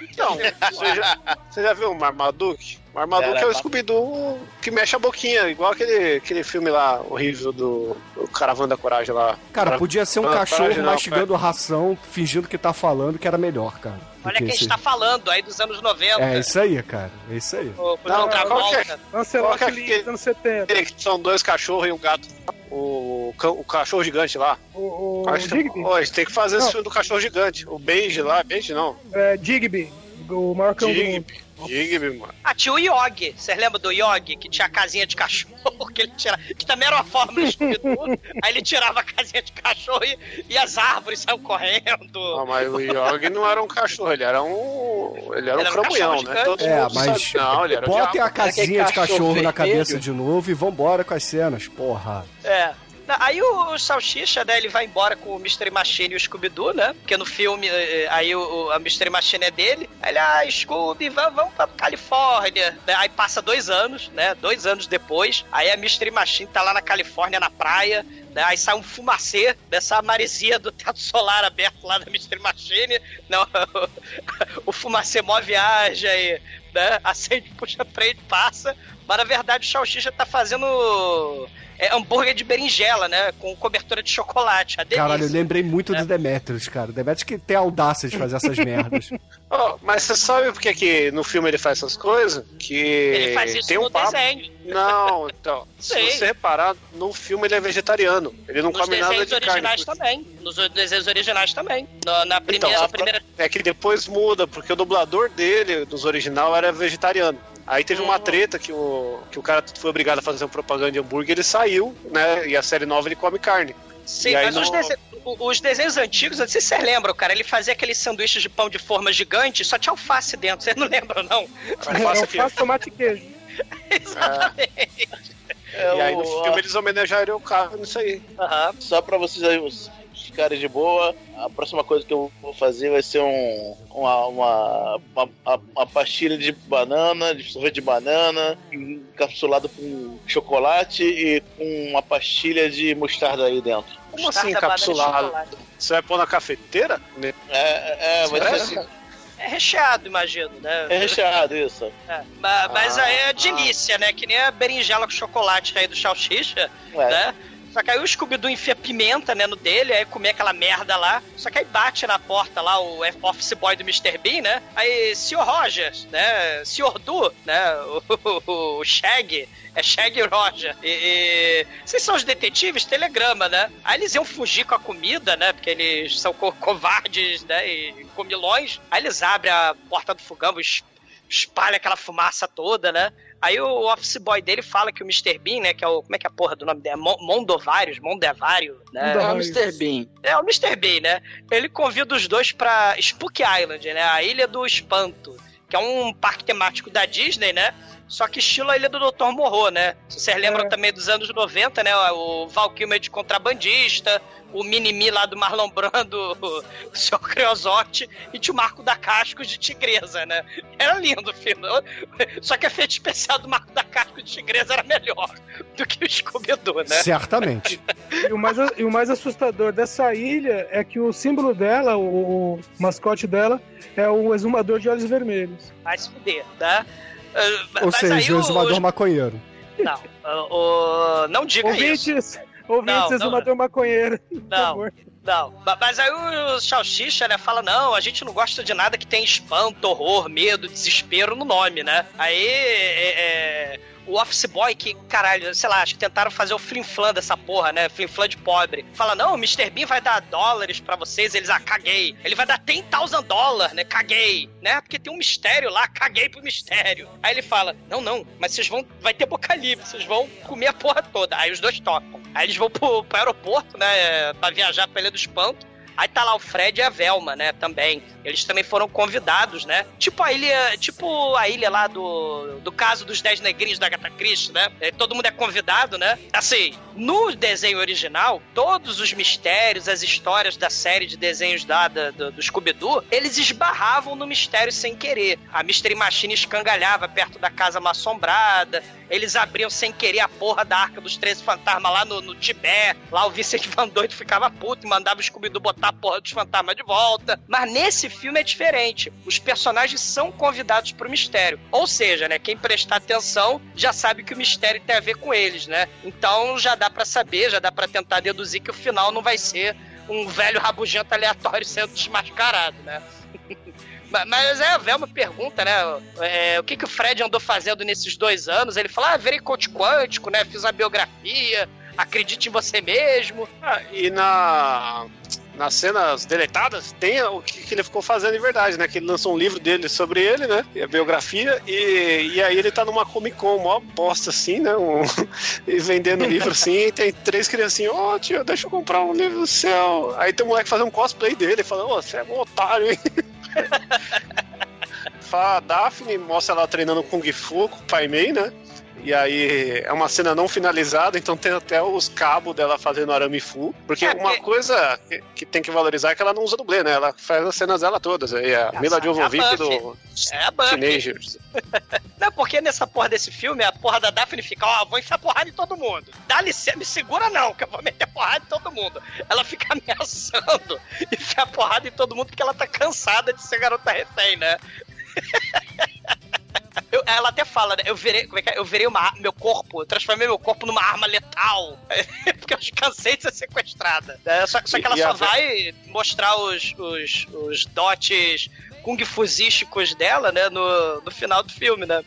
Então, você já, você já viu o Marmaduke? O Marmaduke Era é o Scooby-Doo que mexe a boquinha, igual aquele, aquele filme lá horrível do, do Caravana da Coragem lá. Cara, Cara- podia ser um cachorro coragem não, mastigando ração, fingindo que tá falando que era melhor, cara. Olha que quem esse- está falando aí dos anos 90. É isso aí, cara. É isso aí. O, o Não, John qual que é? Lancelot Qual que é dos anos 70. Aquele que são dois cachorros e um gato. O, o cachorro gigante lá. O, o Acho que- Digby. Ó, a gente tem que fazer esse Não. filme do cachorro gigante. O Benji lá, Benji não. É, Digby. O maior cão do mundo. Digby. Digby, mano. Ah, tinha o Yogi. Vocês lembram do Yogi? Que tinha a casinha de cachorro, [laughs] que ele tirava. Que também era uma forma Scooby-Doo. Aí ele tirava a casinha de cachorro e, e as árvores saíam correndo. Não, mas o Yogi não era um cachorro, ele era um. Ele era um Ele era um cramunhão, né? Todo É, mas sabe. Não, ele era botem a casinha de cachorro cachorro na cabeça de novo e vambora com as cenas, porra. É. Aí o, Salsicha, né, ele vai embora com o Mystery Machine e o Scooby-Doo, né? Porque no filme, eh, aí o, a Mystery Machine é dele. Aí ele, ah, Scooby, vamos, vamos pra Califórnia. Né, Aí passa dois anos, né? Dois anos depois. Aí a Mystery Machine tá lá na Califórnia, na praia. Né, aí sai um fumacê dessa maresia do teto solar aberto lá da Mystery Machine. Não, [laughs] o fumacê mó viaja e né, [laughs] acende, puxa frente, passa. Mas na verdade o Salsicha tá fazendo é, hambúrguer de berinjela, né? Com cobertura de chocolate. A delícia. Caralho, eu lembrei muito É. do Demetrius, cara. O Demetrius que tem a audácia de fazer essas merdas. [laughs] Ó, mas você sabe por que, que no filme ele faz essas coisas? Que Ele faz isso tem um no papo. desenho. Não, então. [laughs] se Sei. você reparar, no filme ele é vegetariano. Ele não Nos come nada desenhos de originais carne. também. Nos desenhos originais também. Na, na primeira, Então, primeira. É que depois muda, porque o dublador dele, dos original, era vegetariano. Aí teve uma Uhum. treta que o, que o cara foi obrigado a fazer uma propaganda de hambúrguer, ele saiu, né? E a série nova ele come carne. Sim, e mas no- os, dese- os desenhos antigos, não sei se vocês lembram, cara. Ele fazia aqueles sanduíches de pão de forma gigante, só tinha alface dentro. Vocês não lembram, não? Alface É, alface, tomate e queijo. [laughs] Exatamente. É e aí no o- filme eles homenagearam o cara nisso aí. Aham. Só pra vocês aí, caras de boa, a próxima coisa que eu vou fazer vai ser um, uma, uma, uma, uma- pastilha de banana, de sorvete de banana, encapsulado com chocolate e com uma pastilha de mostarda aí dentro. Como Mostarda, assim, e encapsulado? Você vai pôr na cafeteira? É, é, vai ser assim. É recheado, imagino, né? É recheado isso. É, ma- Mas, Ah, aí é delícia, né? Que nem a berinjela com chocolate aí do Salsicha, É. né? Só que aí o Scooby-Doo enfia pimenta, né, no dele, aí come aquela merda lá. Só que aí bate na porta lá o office boy do Mr. Bean, né? Aí, Sr. Rogers, né? Sr. Du, né? O, o Shag, é Shag Roger. E, e... Vocês são os detetives? Telegrama, né? Aí eles iam fugir com a comida, né? Porque eles são co- covardes, né? E comilões. Aí eles abrem a porta do fogão, es- espalha aquela fumaça toda, né? Aí o office boy dele fala que o Mr. Bean, né? Que é o. Como é que é a porra do nome dele? É Mon- Mondovarius, Mondevário, né? É o Mr. Bean. É o Mr. Bean, né? Ele convida os dois pra Spook Island, né? A Ilha do Espanto, que é um parque temático da Disney, né? Só que estilo a Ilha do Dr. Morro, né? Se vocês lembram É. também dos anos 90, né? O Val Kilmer de contrabandista, o Minimi lá do Marlon Brando, [laughs] o Sr. Creosote, e tinha o Marco da Casco de Tigresa, né? Era lindo o filme. Só que a efeito especial do Marco da Casco de Tigresa era melhor do que o Scooby-Doo, né? Certamente. [laughs] E o, mais, e o mais assustador dessa ilha é que o símbolo dela, o, o mascote dela, é o exumador de olhos vermelhos. Vai se fuder, tá? Ou mas aí seja, o exumador os- maconheiro. Não, o- o- não diga isso. Ouvintes, ouvintes, Não, não, exumador maconheiro. por Não, favor. não. Ma- Mas aí o Salsicha, né, fala, não, a gente não gosta de nada que tem espanto, horror, medo, desespero no nome, né? Aí, é, é, o Office Boy, que, caralho, sei lá, acho que tentaram fazer o flim-flam dessa porra, né? Flim-flam de pobre. Fala, não, o Mr. Bean vai dar dólares pra vocês. Eles, ah, caguei. Ele vai dar 10,000 dólares, né? Caguei. Né? Porque tem um mistério lá, caguei pro mistério. Aí ele fala, não, não, mas vocês vão, vai ter boca livre, vocês vão comer a porra toda. Aí os dois tocam. Aí eles vão pro, pro aeroporto, né? Pra viajar pra Ilha do Espanto. Aí tá lá o Fred e a Velma, né, também. Eles também foram convidados, né? Tipo a ilha, tipo a ilha lá do, do caso dos Dez Negrinhos da Agatha Christie, né? É, Todo mundo é convidado, né? Assim, no desenho original, todos os mistérios, as histórias da série de desenhos da, da- do, do Scooby-Doo, eles esbarravam no mistério sem querer. A Mystery Machine escangalhava perto da casa mal assombrada, eles abriam sem querer a porra da Arca dos Treze Fantasmas lá no, no Tibete. Lá o Vincent [laughs] Van Doido ficava puto e mandava o Scooby-Doo botar a porra dos fantasmas de volta. Mas nesse filme é diferente. Os personagens são convidados pro mistério. Ou seja, né, quem prestar atenção já sabe que o mistério tem a ver com eles, né? Então já dá pra saber, já dá pra tentar deduzir que o final não vai ser um velho rabugento aleatório sendo desmascarado, né? [laughs] Ma- Mas é, a Velma pergunta, né? é, o que, que o Fred andou fazendo nesses dois anos? Ele fala, ah, virei coach quântico, né? Fiz uma biografia, acredite em você mesmo. Ah, e na, nas cenas deletadas tem o que, ele ficou fazendo de verdade, né? Que ele lançou um livro dele sobre ele, né? A biografia, e, e aí ele tá numa Comic Con, mó bosta assim, né? Um- [laughs] e vendendo livro assim, e tem três criancinhas, ô tio, deixa eu comprar um livro seu. Aí tem um moleque fazendo um cosplay dele, falando, ô, você é um otário, hein? [laughs] Fala Daphne, mostra ela treinando Kung Fu com o Pai Mei, né? E aí é uma cena não finalizada, então tem até os cabos dela fazendo arame full. Porque É, uma porque- coisa que, que tem que valorizar é que ela não usa dublê, né? Ela faz as cenas dela todas. Aí a Mila é Jovovich do É a Buffy. Teenagers. [laughs] Não, porque nessa porra desse filme, a porra da Daphne fica, ó, vou enfiar porrada em todo mundo. Dá licença, me segura não, que eu vou meter porrada em todo mundo. Ela fica [laughs] ameaçando enfiar porrada em todo mundo porque ela tá cansada de ser garota refém, né? [laughs] Eu- ela até fala, né? Eu virei, como é que é? Eu virei uma, meu corpo, eu transformei meu corpo numa arma letal. [laughs] Porque eu cansei de ser sequestrada. É, só, só que ela E- e só a- vai mostrar os, os, os dotes kung fusísticos dela, né? No, no final do filme, né?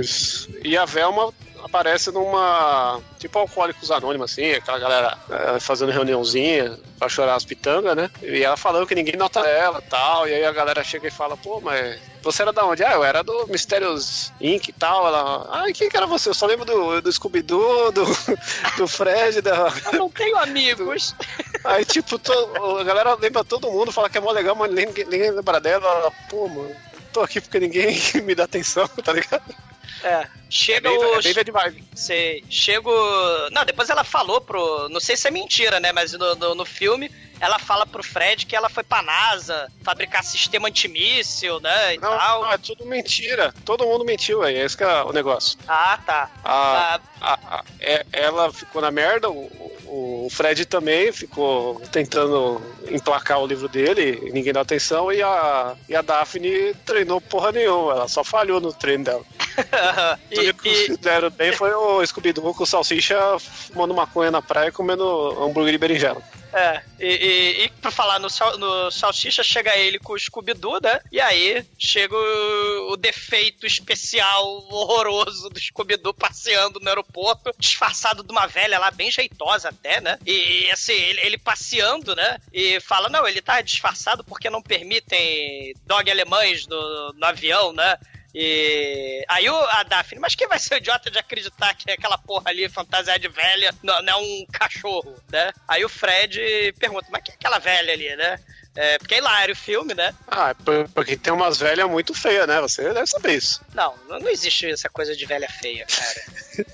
Isso. E a Velma aparece numa. Tipo Alcoólicos Anônimos, assim, aquela galera eh, fazendo reuniãozinha pra chorar as pitangas, né? E ela falando que ninguém nota ela e tal. E aí a galera chega e fala, pô, mas você era da onde? Ah, eu era do Mistérios Inc. e tal. Ela, ah, quem que era você? Eu só lembro do, do Scooby-Doo, do, [laughs] do Fred, da. Eu não tenho amigos. [laughs] Aí, tipo, to- a galera lembra todo mundo, fala que é mó legal, mas ninguém, ninguém lembra dela. Ela, pô, mano, tô aqui porque ninguém [laughs] me dá atenção, tá ligado? É. Chega É bem- é os. bem vibe. Sei. Chega o. Não, depois ela falou pro. Não sei se é mentira, né? Mas no, no, no filme, ela fala pro Fred que ela foi pra NASA fabricar sistema antimíssil, né? E Não, tal. não, é tudo mentira. Todo mundo mentiu aí, esse que é o negócio. Ah, tá. A, Ah, a- a- é- ela ficou na merda, o, o- o Fred também ficou tentando emplacar o livro dele, ninguém dá atenção, e a, e a Daphne treinou porra nenhuma, ela só falhou no treino dela. [laughs] e, Tudo que e- [laughs] fizeram bem foi o Scooby-Doo com salsicha fumando maconha na praia e comendo hambúrguer de berinjela. É, e, e, e pra falar no, sal- no Salsicha, chega ele com o Scooby-Doo, né? E aí chega o, o defeito especial horroroso do Scooby-Doo passeando no aeroporto, disfarçado de uma velha lá, bem jeitosa até, né? E, e, assim, ele, ele passeando, né? E fala, não, ele tá disfarçado porque não permitem dog alemães no, no avião, né? E aí o, a Daphne, mas quem vai ser o idiota de acreditar que aquela porra ali, fantasia de velha, não, não é um cachorro, né? Aí o Fred pergunta, mas quem é aquela velha ali, né? É, porque é hilário o filme, né? Ah, é por- porque tem umas velhas muito feias, né? Você deve saber isso. Não, não existe essa coisa de velha feia, cara.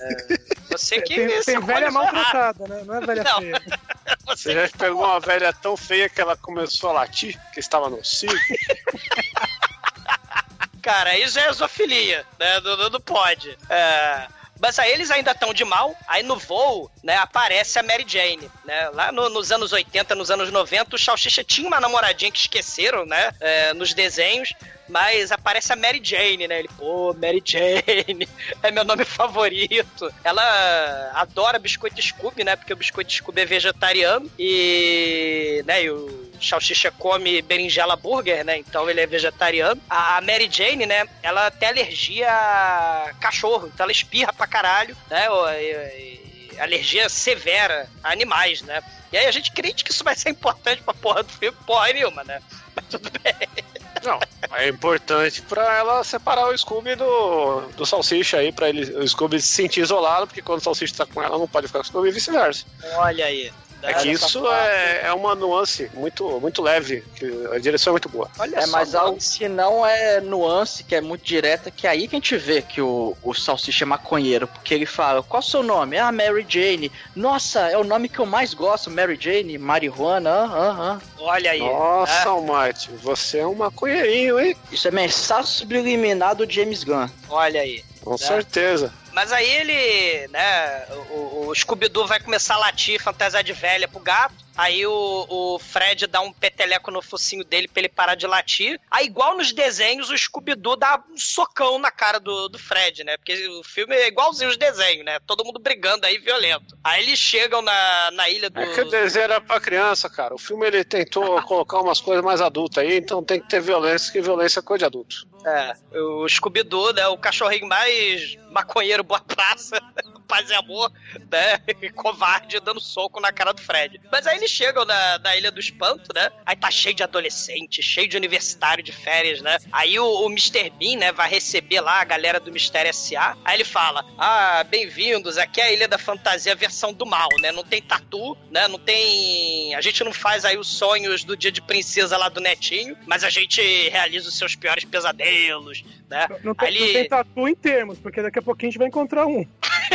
É, você [laughs] que. Tem, você tem velha maltratada, né? Não é velha Não. feia. [laughs] Você já pegou uma velha tão feia que ela começou a latir, que estava no circo? [laughs] Cara, isso é zoofilia, né? Não, não, não pode. É, Mas aí eles ainda estão de mal, aí no voo, né, aparece a Mary Jane, né? Lá no- nos anos 80, nos anos 90, o Salsicha tinha uma namoradinha que esqueceram, né, é, nos desenhos, mas aparece a Mary Jane, né? Ele, pô, Mary Jane, [laughs] é meu nome favorito. Ela adora biscoito Scooby, né? Porque o biscoito Scooby é vegetariano e, né, e o Salsicha come berinjela burger, né? Então ele é vegetariano. A Mary Jane, né? Ela tem alergia a cachorro, então ela espirra pra caralho, né? Alergia severa a animais, né? E aí a gente crente que isso vai ser importante pra porra do filme, porra nenhuma, né? Mas tudo bem. Não, é importante pra ela separar o Scooby do, do Salsicha aí, pra ele, o Scooby se sentir isolado, porque quando o Salsicha tá com ela, não pode ficar com o Scooby e vice-versa. Olha aí. É que isso é, é uma nuance muito, muito leve, a direção é muito boa. Olha É, só, mas algo se não é nuance, que é muito direta, que é aí que a gente vê que o, o Salsicha é maconheiro, porque ele fala, qual o seu nome? Ah, Mary Jane. Nossa, é o nome que eu mais gosto, Mary Jane, marihuana, aham, aham. Olha aí. Nossa, né? Almighty, você é um maconheirinho, hein? Isso é mensagem subliminar do James Gunn. Olha aí. Com né? certeza. Mas aí ele, né, o, o Scooby-Doo vai começar a latir, fantasiar de velha pro gato. Aí o, o Fred dá um peteleco no focinho dele pra ele parar de latir. Aí, igual nos desenhos, o Scooby-Doo dá um socão na cara do, do Fred, né? Porque o filme é igualzinho os desenhos, né? Todo mundo brigando aí, violento. Aí eles chegam na, na ilha do... É que o desenho era pra criança, cara. O filme ele tentou [laughs] colocar umas coisas mais adultas aí, então tem que ter violência, que violência é coisa de adulto. É, o Scooby-Doo, né? O cachorrinho mais maconheiro boa praça, paz e amor, né? E [laughs] covarde dando soco na cara do Fred. Mas aí eles chegam na, na Ilha do Espanto, né? Aí tá cheio de adolescente, cheio de universitário de férias, né? Aí o, o Mr. Bean, né, vai receber lá a galera do Mistério S.A. Aí ele fala: Ah, bem-vindos, aqui é a Ilha da Fantasia, versão do mal, né? Não tem tatu, né? Não tem. A gente não faz aí os sonhos do dia de princesa lá do Netinho, mas a gente realiza os seus piores pesadelos, né? Não tem, não ele- tem tatu em termos, porque daqui a pouquinho a gente vai encontrar um.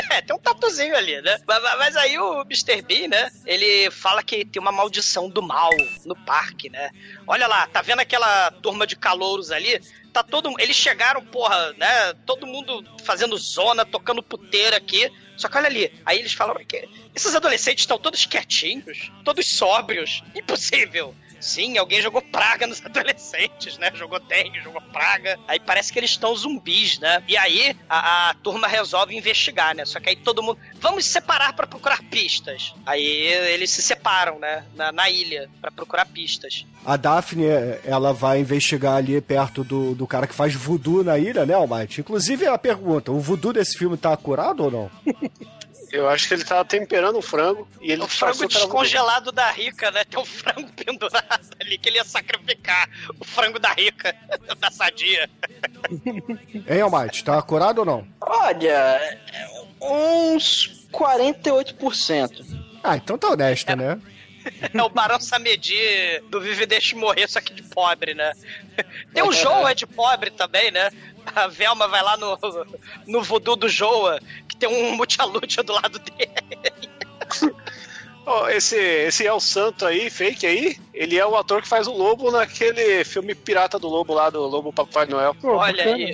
[laughs] É, tem um tatuzinho ali, né? Mas, mas- aí o Mr. Bean, né? Ele fala que tem uma maldição do mal no parque, né? Olha lá, tá vendo aquela turma de calouros ali? Tá todo Eles chegaram, porra, né? Todo mundo fazendo zona, tocando puteira aqui. Só que olha ali, aí eles falam que esses adolescentes estão todos quietinhos, todos sóbrios. Impossível. Sim, alguém jogou praga nos [laughs] adolescentes, né? Jogou dengue, jogou praga. Aí parece que eles estão zumbis, né? E aí a, a turma resolve investigar, né? Só que aí todo mundo. Vamos se separar pra procurar pistas. Aí eles se separam, né? Na, na ilha, pra procurar pistas. A Daphne, ela vai investigar ali perto do, do cara que faz voodoo na ilha, né, Almighty? Inclusive, ela pergunta, o voodoo desse filme tá curado ou não? [laughs] Eu acho que ele tava temperando o frango e ele O frango descongelado da Rica, né? Tem um frango pendurado ali que ele ia sacrificar. O frango da Rica, [laughs] da sadia. Hein, Almighty, tá curado ou não? Olha, é uns 48%. Ah, então tá honesto, né? É o Barão Samedi do Vive Deixe Morrer, só que de pobre, né? Tem o Joa de pobre também, né? A Velma vai lá no, no voodoo do Joa, que tem um multialúdia do lado dele. Ó, esse, esse El Santo aí, fake aí, ele é o ator que faz o Lobo naquele filme Pirata do Lobo lá, do Lobo Papai Noel. Olha aí.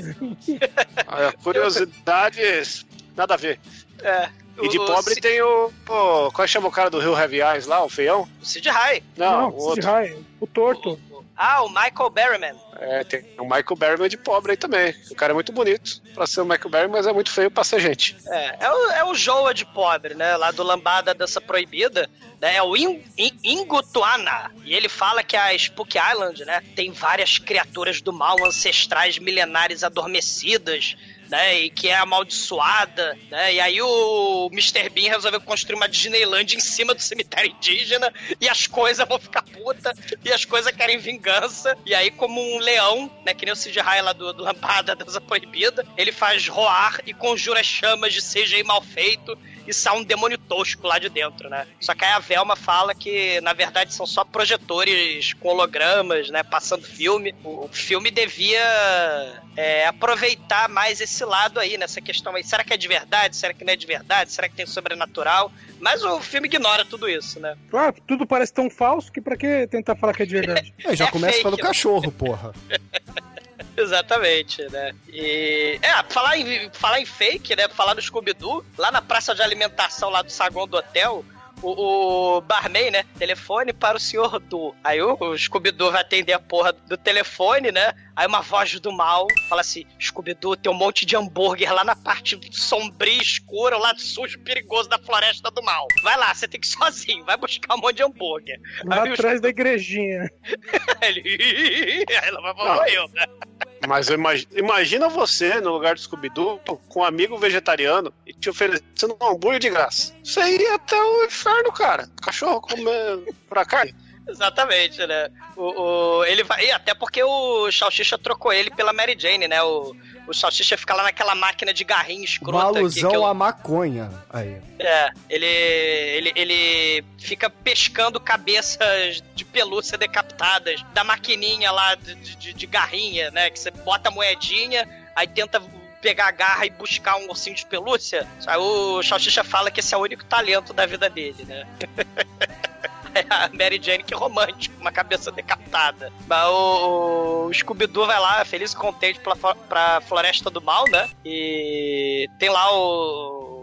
[laughs] Ah, Curiosidades, nada a ver. É, E de o- pobre o, tem o. Pô, qual chama o cara do Rio Heavy Eyes lá, o feião? o Sid High. Não, Não, o outro. Sid Haig, o torto. Ah, o Michael Berryman. É, tem o Michael Berryman de pobre aí também. O cara é muito bonito pra ser o Michael Berryman, mas é muito feio pra ser gente. É, é o, é o Joa de pobre, né? Lá do Lambada Dança Proibida. Né? É o In, In, Ingutuana. E ele fala que a Spook Island, né? Tem várias criaturas do mal ancestrais milenares adormecidas. Né, e que é amaldiçoada, né? E aí o Mr. Bean resolveu construir uma Disneyland em cima do cemitério indígena e as coisas vão ficar puta e as coisas querem vingança. E aí, como um leão, né? Que nem o Rai lá do, do Lampada Dança Proibida, ele faz roar e conjura as chamas de CGI mal feito e sai um demônio tosco lá de dentro, né? Só que aí a Velma fala que, na verdade, são só projetores com hologramas, né? Passando filme. O, o filme devia é, aproveitar mais esse lado aí, nessa questão aí. Será que é de verdade? Será que não é de verdade? Será que tem sobrenatural? Mas o filme ignora tudo isso, né? Claro, tudo parece tão falso que pra que tentar falar que é de verdade? É, já É começa fake, pelo né? cachorro, porra. [laughs] [laughs] Exatamente, né? E. É, falar em, falar em fake, né? Falar no Scooby-Doo, lá na praça de alimentação lá do saguão do hotel. O, o barman, né? Telefone para o senhor Du. Aí o, o Scooby-Doo vai atender a porra do telefone, né? Aí uma voz do mal fala assim: Scooby-Doo, tem um monte de hambúrguer lá na parte sombria, escura, lá sujo, perigoso da floresta do mal. Vai lá, você tem que ir sozinho, vai buscar um monte de hambúrguer. Lá Aí atrás da igrejinha. Ele. Aí ela vai falar, eu, né? Mas eu imagi- imagina você no lugar do Scooby-Doo com um amigo vegetariano e te oferecendo um hambúrguer de graça. Isso aí é até o inferno, cara. Cachorro comendo pra carne. Exatamente, né? O, o- ele vai. Até porque o Salsicha trocou ele pela Mary Jane, né? O, o Salsicha fica lá naquela máquina de garrinho Uma escrota. que- alusão que eu- à maconha. Aí. É, ele, ele, ele fica pescando cabeças de pelúcia decapitadas da maquininha lá de, de, de garrinha, né? Que você bota a moedinha, aí tenta pegar a garra e buscar um ursinho de pelúcia. Aí o Salsicha fala que esse é o único talento da vida dele, né? [laughs] É [laughs] a Mary Jane, que romântico, uma cabeça decapitada. Mas o, o Scooby-Doo vai lá, feliz e contente pra, pra Floresta do Mal, né? E tem lá o,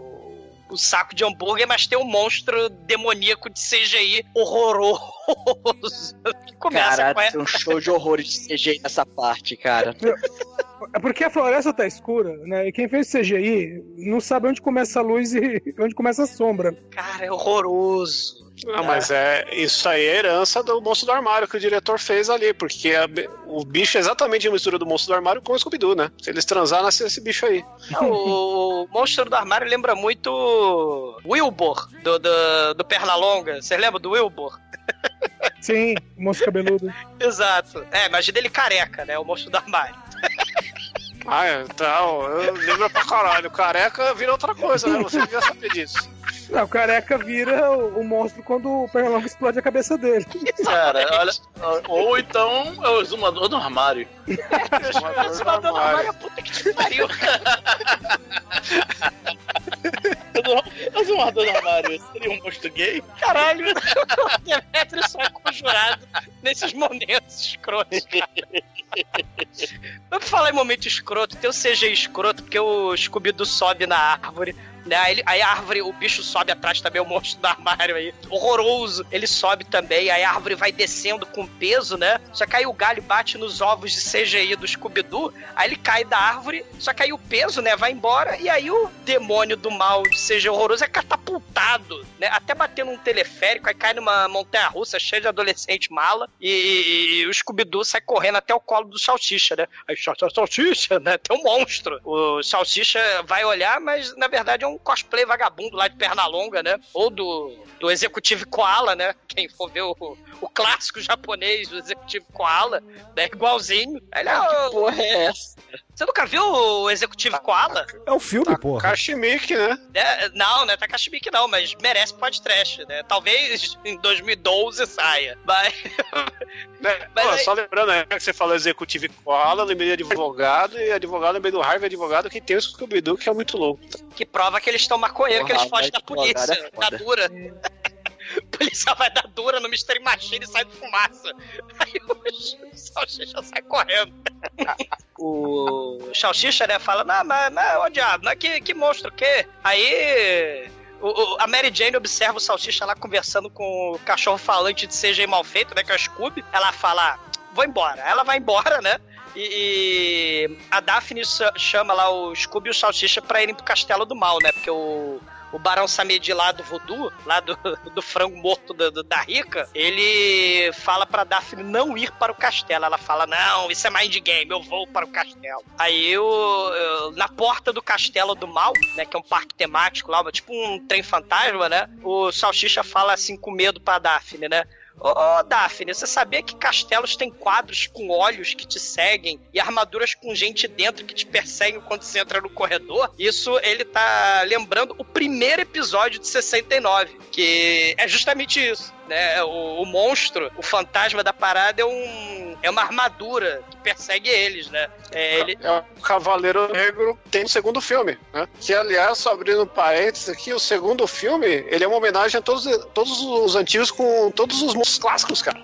o saco de hambúrguer, mas tem um monstro demoníaco de CGI horroroso. [laughs] Que começa Cara, com a... tem um show de horrores de CGI nessa parte, cara. É porque a floresta tá escura, né? E quem fez CGI não sabe onde começa a luz e [laughs] onde começa a sombra. Cara, é horroroso. Não, mas é isso aí é herança do monstro do armário que o diretor fez ali, porque a- o bicho é exatamente a mistura do monstro do armário com o Scooby-Doo, né? Se eles transar, nasce esse bicho aí. Não, o monstro do armário lembra muito Wilbur, do, do, do Pernalonga. Vocês lembram do Wilbur? Sim, monstro cabeludo. [laughs] Exato. É, imagina ele careca, né? O monstro do armário. [laughs] Ah, é, então, eu lembro pra caralho. Careca vira outra coisa, né? Você devia saber disso. Não, o careca vira o, o monstro quando o Pernalonga explode a cabeça dele. Cara, olha. Ou então é o exumador do armário. Exumador do armário, puta que te pariu. [laughs] O exumador do armário seria um monstro gay? Caralho, o [laughs] Demetrio só é conjurado nesses momentos escrotos, falar em momento escroto, tem o CG escroto, porque o Scooby-Doo sobe na árvore, né? Aí, aí a árvore, o bicho sobe atrás também, o monstro do armário aí. Horroroso. Ele sobe também, aí a árvore vai descendo com peso, né? Só que aí o galho bate nos ovos de CGI do Scooby-Doo, aí ele cai da árvore, só que aí o peso, né, vai embora, e aí o demônio do mal de CGI horroroso é catapultado, né? Até bater num teleférico, aí cai numa montanha-russa cheia de adolescente mala, e, e o Scooby-Doo sai correndo até o colo do Salsicha, né? Aí, "Sal- sal- Salsicha, né? Tem um monstro. O Salsicha vai olhar, mas na verdade é um cosplay vagabundo lá de perna longa, né? Ou do, do Executivo Koala, né? Quem for ver o, o clássico japonês do Executivo Koala, né? Igualzinho. Aí ele, "Ah, Porra, é essa? Você nunca viu o Executivo Koala? É o filme, porra. Kashmik, né? É, não, não é Takashi Miike não, mas merece podcast, né? Talvez em 2012 saia. Mas, [laughs] Né? Mas Pô, aí- Só lembrando, né, que você falou executivo koala, lembrei de advogado, e advogado lembrei do Harvey advogado que tem o Scooby-Doo, que é muito louco. que prova que eles estão maconheiros, que eles fogem da polícia, é da dura. [laughs] O policial vai dar dura no Mystery Machine e sai de fumaça. Aí o Salsicha sai correndo. [laughs] O Salsicha, né, fala, não, mas, mas ô diabo, mas que, que monstro o quê? Aí o- o- a Mary Jane observa o Salsicha lá conversando com o cachorro falante de CG mal feito, né, que é o Scooby. Ela fala, "Ah, vou embora. Ela vai embora, né? E, e a Daphne cha- chama lá o Scooby e o Salsicha pra irem pro Castelo do Mal, né? Porque o, o Barão Samedi lá do Voodoo, lá do, [laughs] do frango morto da, do- da Rica, ele fala pra Daphne não ir para o castelo. Ela fala, não, isso é mind game, eu vou para o castelo. Aí, o, eu- na porta do Castelo do Mal, né, que é um parque temático lá, tipo um trem fantasma, né, o Salsicha fala assim com medo pra Daphne, né, Ô, Daphne, você sabia que castelos têm quadros com olhos que te seguem e armaduras com gente dentro que te perseguem quando você entra no corredor? Isso ele tá lembrando o primeiro episódio de 69, que é justamente isso, né? O, o monstro, o fantasma da parada é um é uma armadura que persegue eles, né? É, ele, É o Cavaleiro Negro tem no segundo filme, né? Que, aliás, só abrindo parênteses aqui, o segundo filme, ele é uma homenagem a todos, todos os antigos com todos os monstros clássicos, cara.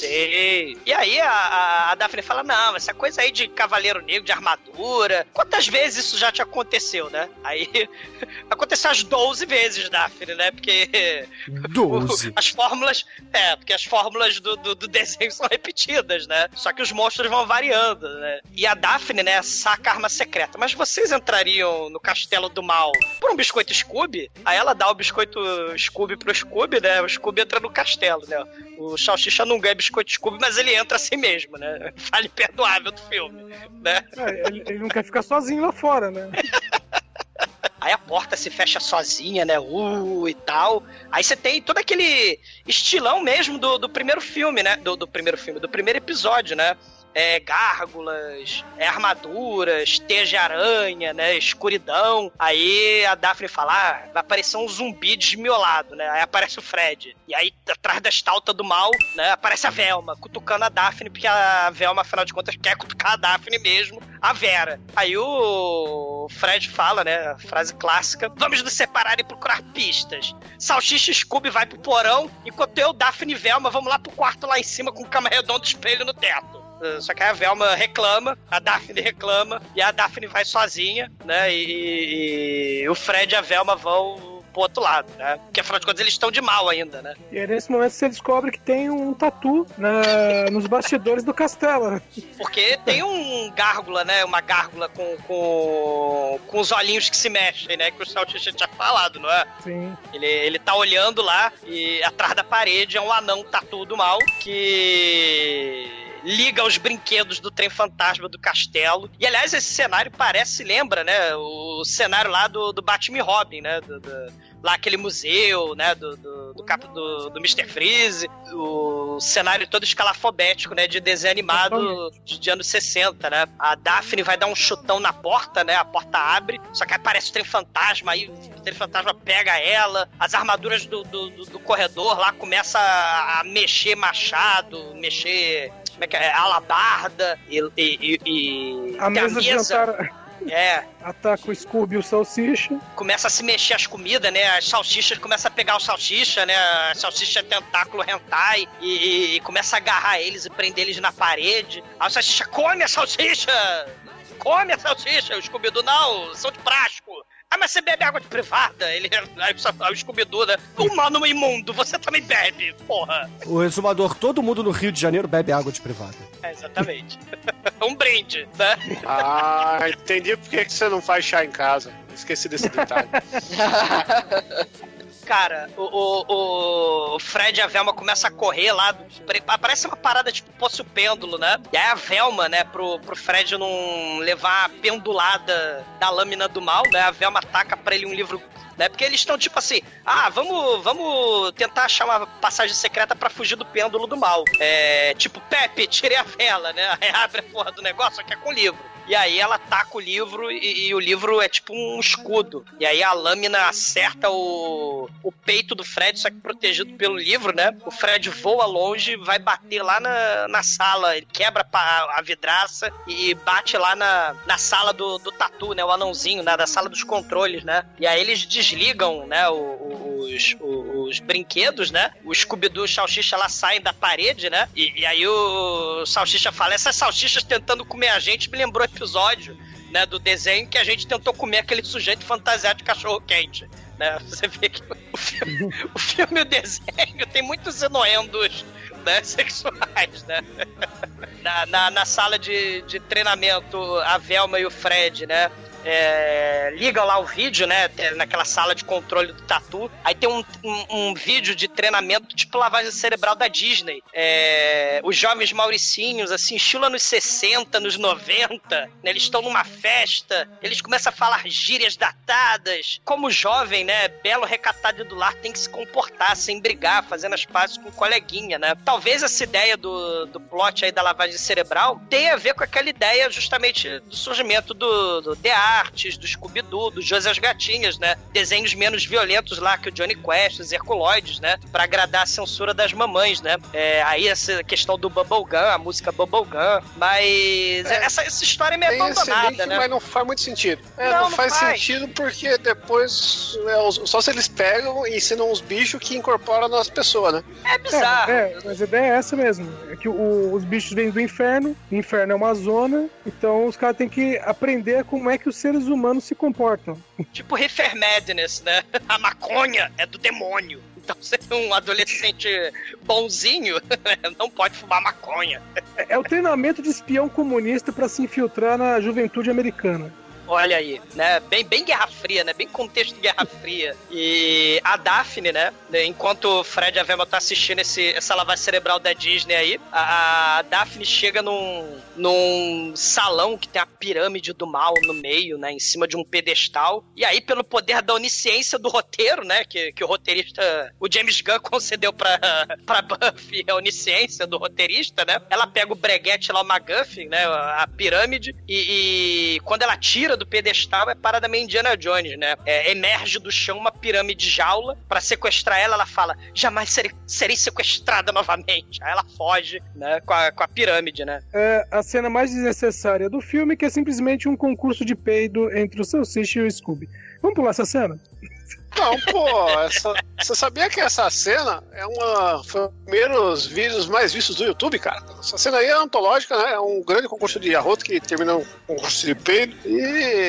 Sei. E aí a, a, a Daphne fala: não, essa coisa aí de cavaleiro negro, de armadura. Quantas vezes isso já te aconteceu, né? Aí [laughs] aconteceu as 12 vezes, Daphne, né? Porque. [laughs] 12. As fórmulas. É, porque as fórmulas do, do, do desenho [laughs] são repetidas, né? Só que os monstros vão variando, né? E a Daphne, né, saca a arma secreta. Mas vocês entrariam no castelo do mal por um biscoito Scooby? Aí ela dá o biscoito Scooby pro Scooby, né? O Scooby entra no castelo, né? O Salsicha não ganha biscoito Scooby, mas ele entra assim mesmo, né? [laughs] Fale perdoável do filme, né? É, ele, ele não quer ficar sozinho lá fora, né? [laughs] Aí a porta se fecha sozinha, né? Uh, e tal. Aí você tem todo aquele estilão mesmo do, do primeiro filme, né? Do, do primeiro filme, do primeiro episódio, né? É, gárgulas, é, armaduras, teia de aranha, né? Escuridão. Aí a Daphne fala: ah, vai aparecer um zumbi desmiolado, né? Aí aparece o Fred. E aí, atrás da estalta do mal, né? Aparece a Velma, cutucando a Daphne, porque a Velma, afinal de contas, quer cutucar a Daphne mesmo, a Vera. Aí o Fred fala, né? Frase clássica: vamos nos separar e procurar pistas. Salsicha Scooby vai pro porão, enquanto eu, Daphne e Velma, vamos lá pro quarto lá em cima com cama redonda espelho no teto. Uh, Só que a Velma reclama, a Daphne reclama, e a Daphne vai sozinha, né? E, e o Fred e a Velma vão pro outro lado, né? Porque afinal de contas eles estão de mal ainda, né? E é nesse momento que você descobre que tem um tatu na, [laughs] nos bastidores do castelo. né? Porque tem um gárgula, né? Uma gárgula com, com, com os olhinhos que se mexem, né? Que o Salsicha tinha falado, não é? Sim. Ele, ele tá olhando lá e atrás da parede é um anão tatu do mal que liga aos brinquedos do trem fantasma do castelo. E aliás, esse cenário parece, lembra, né? O cenário lá do, do Batman Robin, né? Do, do- lá aquele museu, né? Do, do, do, cap- do, do Mr. Freeze. O cenário todo escalafobético, né? De desenho animado de, de anos 60, né? A Daphne vai dar um chutão na porta, né? A porta abre, só que aparece o trem fantasma, aí o trem fantasma pega ela, as armaduras do, do, do- do corredor lá começa a mexer machado, mexer. Como é que é? Alabarda e. e, e- A mesa de jantar É, ataca o Scooby e o Salsicha. começa a se mexer as comidas, né? As salsichas começam a pegar o salsicha, né? A salsicha é tentáculo hentai e, e- e começa a agarrar eles e prender eles na parede. Aí o salsicha come a salsicha! Come a salsicha! O Scooby-Doo, não, são de plástico. Ah, mas você bebe água de privada? Ele, aí, o- Scooby-Doo, né? Humano imundo, você também bebe, porra. O exumador, todo mundo no Rio de Janeiro bebe água de privada. É, exatamente. [laughs] um brinde, né? Ah, entendi por que você não faz chá em casa. Esqueci desse detalhe. [laughs] Cara, o, o, o Fred e a Velma começam a correr lá. Parece uma parada tipo poço pêndulo, né? E aí a Velma, né, pro, pro Fred não levar a pendulada da lâmina do mal, né? A Velma taca pra ele um livro. Né? Porque eles estão tipo assim, ah, vamos, vamos tentar achar uma passagem secreta pra fugir do pêndulo do mal. É, tipo, Pepe, tirei a vela, né? [laughs] Aí abre a porra do negócio, só que é com livro. E aí ela taca o livro e, e o livro é tipo um escudo. E aí a lâmina acerta o, o peito do Fred, só que protegido pelo livro, né? O Fred voa longe, vai bater lá na, na sala. Ele quebra pa- a vidraça e bate lá na, na sala do, do tatu, né? O anãozinho, né? Da sala dos controles, né? E aí eles desligam, né? os, o- os brinquedos, né? O Scooby-Doo e o Salsicha lá saem da parede, né? E, e aí o Salsicha fala: essas salsichas tentando comer a gente me lembrou episódio. Né, do desenho que a gente tentou comer aquele sujeito fantasiado de cachorro quente. Né? [laughs] Você vê que o filme, o filme e o desenho tem muitos enoendos né, [laughs] sexuais, né? Na, na, na sala de, de treinamento, a Velma e o Fred, né? É, ligam lá o vídeo, né? tem- Naquela sala de controle do tatu. Aí tem um, um, um vídeo de treinamento tipo lavagem cerebral da Disney. É, os jovens mauricinhos, assim, estilo anos 60, nos 90, né, eles estão numa festa, eles começam a falar gírias datadas. Como jovem, né? Belo recatado do lar tem que se comportar sem brigar, fazendo as pazes com o coleguinha, né? Talvez essa ideia do, do plot aí da lavagem cerebral tenha a ver com aquela ideia justamente do surgimento do, do The artes do Scooby-Doo, do José as Gatinhas, né? Desenhos menos violentos lá que o Johnny Quest, os Herculoides, né? Pra agradar a censura das mamães, né? É, aí essa questão do Bubblegum, a música Bubblegum, mas É, essa, essa história é meio Tem esse abandonada, link, né? mas não faz muito sentido. É, Não, não, não faz, faz. sentido porque depois é, só se eles pegam e ensinam os bichos que incorporam nas pessoas, né? É bizarro. É, é, mas a ideia é essa mesmo. É que o- os bichos vêm do inferno, o inferno é uma zona, então os caras têm que aprender como é que os seres humanos se comportam. Tipo Reefer Madness, né? A maconha é do demônio. Então você é um adolescente bonzinho, [laughs] não pode fumar maconha. É, é o treinamento de espião comunista pra se infiltrar na juventude americana. Olha aí, né? Bem, bem Guerra Fria, né? Bem contexto de Guerra Fria. E a Daphne, né? Enquanto o Fred a Velma tá assistindo esse, essa lavagem cerebral da Disney aí, a, a Daphne chega num, num salão que tem a pirâmide do mal no meio, né? Em cima de um pedestal. E aí, pelo poder da onisciência do roteiro, né? Que, que o roteirista, o James Gunn [laughs] concedeu pra, pra Buffy a onisciência do roteirista, né? Ela pega o breguete lá, o McGuffin, né? A pirâmide. E, e quando ela tira do pedestal, é parada meio Indiana Jones, né? É, emerge do chão uma pirâmide jaula. Pra sequestrar ela, ela fala: jamais serei, serei sequestrada novamente. Aí ela foge, né? Com a, com a pirâmide, né? É a cena mais desnecessária do filme, que é simplesmente um concurso de peido entre o Salsicha e o Scooby. Vamos pular essa cena? Não, pô, essa- você sabia que essa cena é uma. Foi um dos primeiros vídeos mais vistos do YouTube, cara? Essa cena aí é antológica, né? É um grande concurso de arroto que termina um concurso de peido. E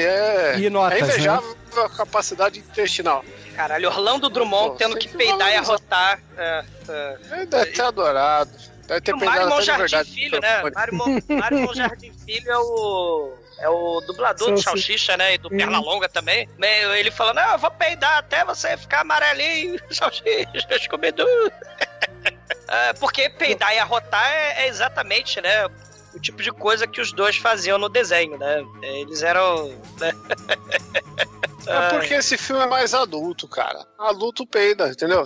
é. E notas, é invejável a capacidade intestinal. Caralho, Orlando Drummond Pô, tendo que que peidar e arrotar. É, é. Ele deve ter adorado. Deve ter O Mário peidado de Monjardim verdade. Filho, né? Mário, Mon- Mário Monjardim Filho é o. É o dublador do Salsicha. Né? E do Hum. Pernalonga também. Meio- Ele falando, não, eu vou peidar até você ficar amarelinho, [laughs] Salsicha, Scooby-Doo. [laughs] É, porque peidar e arrotar é, é exatamente, né? O tipo de coisa que os dois faziam no desenho, né? Eles eram. Né? [laughs] É porque esse filme é mais adulto, cara. Adulto peida, entendeu?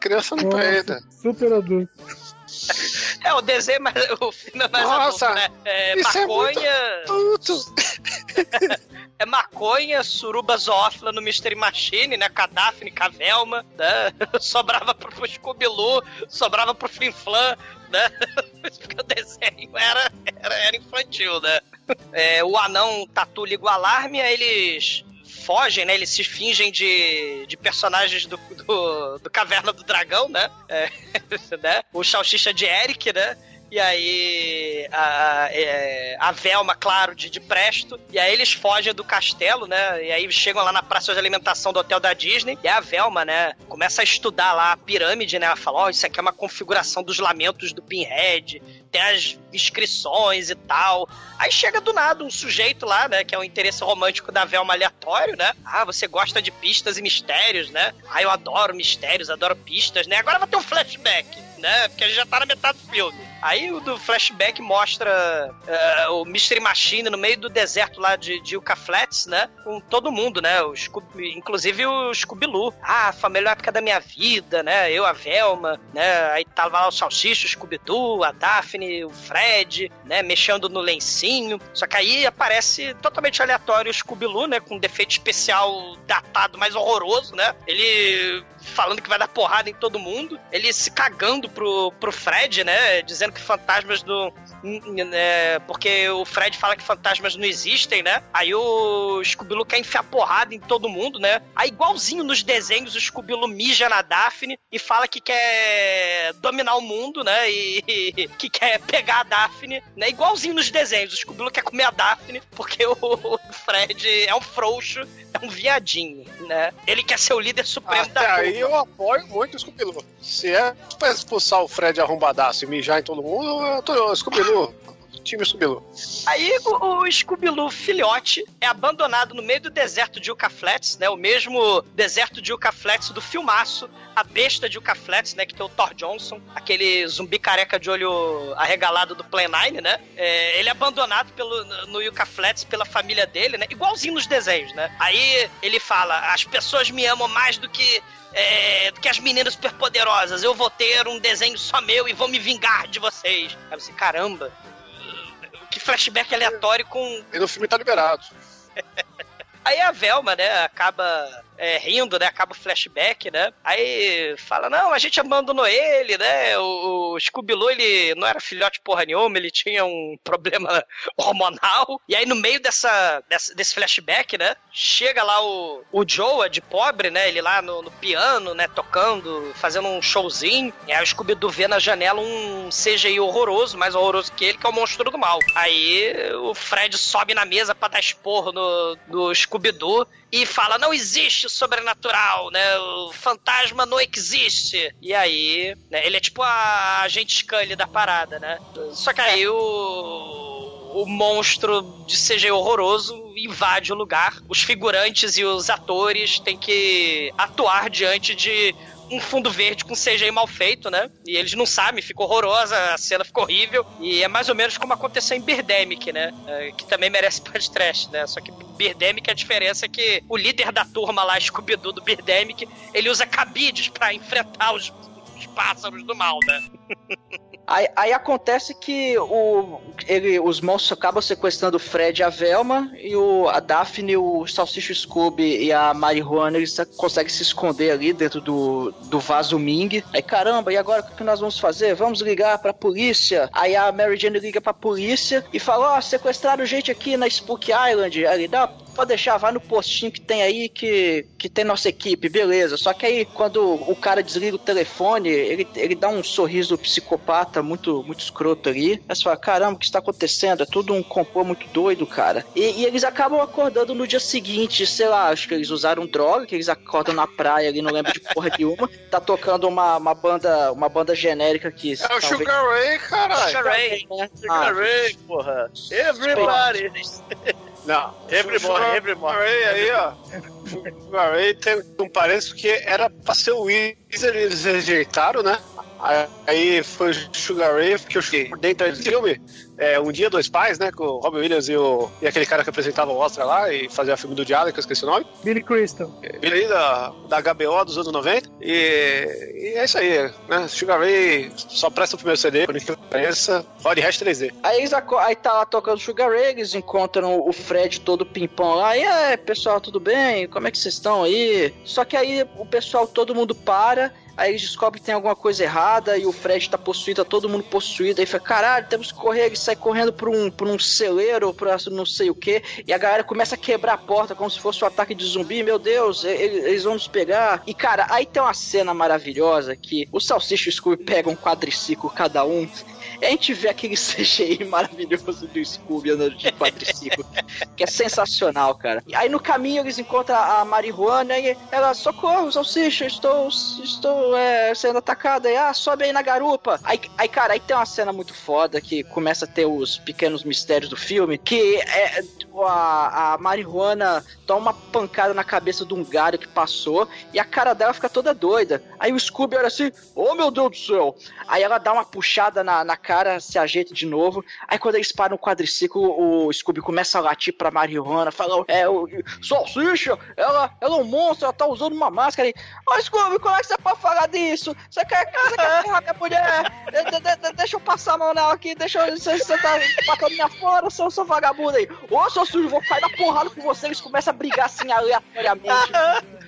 Criança não peida. super adulto. É, o desenho, mas o filme é mais Nossa, adulto, né? É, isso é muito maconha. [laughs] É maconha, suruba zoófila no Mystery Machine, né? Com a Daphne, com a Velma, né? [laughs] Sobrava pro, Scooby-Loo, sobrava pro Flim Flam, né? [laughs] Porque o desenho era, era, era infantil, né? É, o anão tatu liga o alarme, aí eles fogem, né? Eles se fingem de, de personagens do, do, do Caverna do Dragão, né? É, [laughs] né? O Salsicha de Eric, né? E aí a, é, a Velma, claro, de, de Presto. E aí eles fogem do castelo, né? E aí chegam lá na praça de alimentação do hotel da Disney. E a Velma, né, começa a estudar lá a pirâmide, né? Ela fala: Ó, isso aqui é uma configuração dos lamentos do Pinhead. Tem as inscrições e tal. Aí chega do nada um sujeito lá, né? Que é o interesse romântico da Velma aleatório, né? Ah, você gosta de pistas e mistérios, né? Ah, eu adoro mistérios, adoro pistas, né? Agora vai ter um flashback, né? Porque a gente já tá na metade do filme. Aí o do flashback mostra eh, o Mystery Machine no meio do deserto lá de, de Flats, né? Com todo mundo, né? O Scooby- inclusive o Scooby-Loo. Ah, foi a melhor época da minha vida, né? Eu, a Velma, né? Aí tava lá o Salsicha, o Scooby-Doo, a Daphne, o Fred, né? Mexendo no lencinho. Só que aí aparece totalmente aleatório o Scooby-Loo, né? Com um defeito especial datado mais horroroso, né? Ele falando que vai dar porrada em todo mundo. Ele se cagando pro, pro Fred, né? Dizendo que fantasmas do. Né, porque o Fred fala que fantasmas não existem, né? Aí o Scooby-Doo quer enfiar porrada em todo mundo, né? Aí, igualzinho nos desenhos, o Scooby-Doo mija na Daphne e fala que quer dominar o mundo, né? E, e que quer pegar a Daphne, né? Igualzinho nos desenhos, o Scooby-Doo quer comer a Daphne porque o, o Fred é um frouxo, é um viadinho, né? Ele quer ser o líder supremo Até da aí eu apoio muito o Scooby-Doo. Se é pra expulsar o Fred arrombadaço e mijar em todo mundo, eu tô Scooby-Doo. Pô, Time Scooby-Doo. Aí o, o Scooby-Doo filhote é abandonado no meio do deserto de Yucca Flats, né? O mesmo deserto de Yucca Flats do filmaço, a besta de Yucca Flats, né? Que tem o Thor Johnson, aquele zumbi careca de olho arregalado do Play 9, né? É, ele é abandonado pelo, no Yucca Flats pela família dele, né? Igualzinho nos desenhos, né? Aí ele fala, as pessoas me amam mais do que é, do que as meninas superpoderosas. Eu vou ter um desenho só meu e vou me vingar de vocês. Aí você, caramba, que flashback aleatório com. E no filme tá liberado. [laughs] Aí a Velma, né, acaba é, rindo, né? Acaba o flashback, né? Aí fala, não, a gente abandonou ele, né? O, o Scooby-Loo, ele não era filhote porra nenhuma, ele tinha um problema [laughs] hormonal. E aí no meio dessa, dessa desse flashback, né? Chega lá o, o Joe, de pobre, né? Ele lá no, no piano, né? Tocando, fazendo um showzinho. E aí o Scooby-Doo vê na janela um CGI horroroso, mais horroroso que ele, que é o monstro do mal. Aí o Fred sobe na mesa pra dar esporro no, no Scooby-Doo e fala: não existe o sobrenatural, né? O fantasma não existe. E aí, né, ele é tipo a agente Scully da parada, né? Só que aí o o monstro de CG horroroso invade o lugar. Os figurantes e os atores têm que atuar diante de um fundo verde com CGI mal feito, né? E eles não sabem, ficou horrorosa, a cena ficou horrível. E é mais ou menos como aconteceu em Birdemic, né? É, que também merece [laughs] podcast, né? Só que Birdemic a diferença é que o líder da turma lá, scooby do Birdemic, ele usa cabides para enfrentar os, os pássaros do mal, né? [laughs] Aí, aí, acontece que o, ele, os monstros acabam sequestrando o Fred e a Velma, e o, a Daphne, o Salsicha Scooby e a Marihuana, eles conseguem se esconder ali dentro do, do vaso Ming. Aí, caramba, e agora o que nós vamos fazer? Vamos ligar pra polícia. Aí a Mary Jane liga pra polícia e fala, ó, oh, sequestraram gente aqui na Spook Island. Aí, dá, pode deixar, vai no postinho que tem aí que, que tem nossa equipe, beleza. Só que aí, quando o cara desliga o telefone, ele, ele dá um sorriso psicopata muito, muito escroto ali. Aí você fala, caramba, o que está acontecendo? É tudo um complô muito doido, cara. E, e, eles acabam acordando no dia seguinte, sei lá, acho que eles usaram droga, que eles acordam na praia ali, não lembro de porra nenhuma. Tá tocando uma, uma banda uma banda genérica aqui. É talvez... o Sugar Ray, caralho. Sugar Ray. Né? Sugar ah, Ray, porra. Everybody. Não, Evermore, Evermore. Ray aí, ó. Sugar Ray tem um parece que era pra ser o Weezer, eles rejeitaram, né? Aí foi o Sugar Ray, que eu cheguei dentro do filme é, Um Dia, Dois Pais, né? Com o Robin Williams e, o, e aquele cara que apresentava o Oscar lá e fazia filme do Diário, que eu esqueci o nome. Billy Crystal. Billy da, da HBO dos anos 90. E, e é isso aí, né? Sugar Ray só presta o primeiro CD, por incrível que pareça, Rod Hash 3D. Aí, eles, aí tá lá tocando Sugar Ray, eles encontram o Fred todo pimpão lá. E aí, pessoal, tudo bem? Como é que vocês estão aí? Só que aí o pessoal, todo mundo para Aí eles descobrem que tem alguma coisa errada e o Fred tá possuído, tá todo mundo possuído. Aí fala, caralho, temos que correr. Ele sai correndo por um, por um celeiro, por não sei o que. E a galera começa a quebrar a porta como se fosse um ataque de zumbi. Meu Deus, eles, eles vão nos pegar. E cara, aí tem uma cena maravilhosa que o Salsicha e o Scooby pegam um quadriciclo cada um a gente vê aquele [laughs] CGI maravilhoso do Scooby andando de quadriciclo, que é sensacional, cara. E aí no caminho eles encontram a marihuana e ela, socorro, salsicha, estou, estou é, sendo atacada. E, ah, sobe aí na garupa. Aí, aí, cara, aí tem uma cena muito foda que começa a ter os pequenos mistérios do filme, que é a, a marihuana toma uma pancada na cabeça de um galho que passou e a cara dela fica toda doida. Aí o Scooby olha assim, oh meu Deus do céu. Aí ela dá uma puxada na, na cara, se ajeita de novo. Aí quando eles param o quadriciclo, o Scooby começa a latir pra marihuana, fala, é, o Salsicha, ela, ela é um monstro, ela tá usando uma máscara. Aí, ô oh, Scooby, como é que você pode falar disso? Você quer, você quer [laughs] ferrar minha mulher? De, de, de, deixa eu passar a mão nela aqui, deixa eu, você, você tá batendo minha fora, seu, seu vagabundo aí. Ô, seu sujo, vou cair na porrada com você. Eles começam a brigar assim aleatoriamente. [laughs]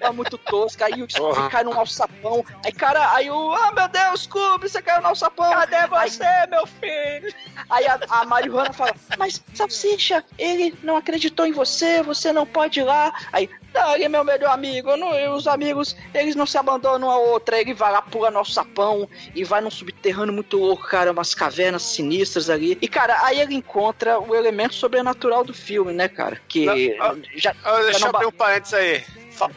é muito tosca, aí o Scooby cai num alçapão, aí cara, aí o, ah meu Deus, Scooby, você caiu no alçapão. Cadê você, aí, meu filho? Aí a, a Marihuana fala, mas Salsicha, ele não acreditou em você, você não pode ir lá. Aí, não, ele é meu melhor amigo, não, os amigos, eles não se abandonam a outra, ele vai lá, pula no alçapão e vai num subterrâneo muito louco, cara, umas cavernas sinistras ali. E, cara, aí ele encontra o elemento sobrenatural do filme, né, cara? Que não, já, já. Deixa eu abrir um parênteses aí. Fala,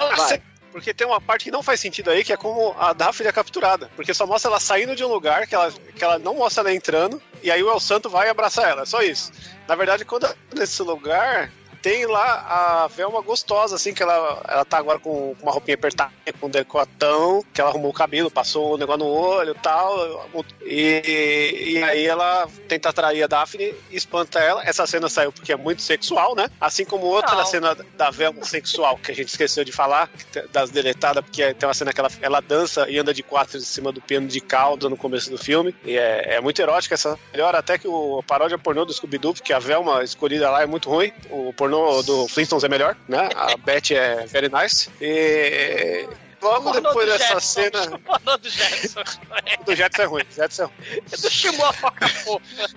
porque tem uma parte que não faz sentido aí, que é como a Daphne é capturada. Porque só mostra ela saindo de um lugar, que ela, que ela não mostra ela entrando, e aí o El Santo vai abraçar ela. É só isso. Na verdade, quando nesse lugar, tem lá a Velma gostosa, assim, que ela, ela tá agora com uma roupinha apertada, com um decotão, que ela arrumou o cabelo, passou o um negócio no olho e tal. E, e aí ela tenta atrair a Daphne e espanta ela. Essa cena saiu porque é muito sexual, né? Assim como outra Não. cena da Velma sexual, que a gente esqueceu de falar, das deletadas, porque tem uma cena que ela, ela dança e anda de quatro em cima do piano de cauda no começo do filme. E é, é muito erótica essa. Melhor até que o paródia pornô do Scooby-Doo, porque a Velma escolhida lá é muito ruim. O pornô pornô do Flintstones é melhor, né? A [laughs] Beth é very nice. E logo depois do dessa Jetson, cena. [laughs] o Pornô do Jetson. O [laughs] do Jetson é ruim. Jetson é ruim. É do Shimon a Foca Fofa.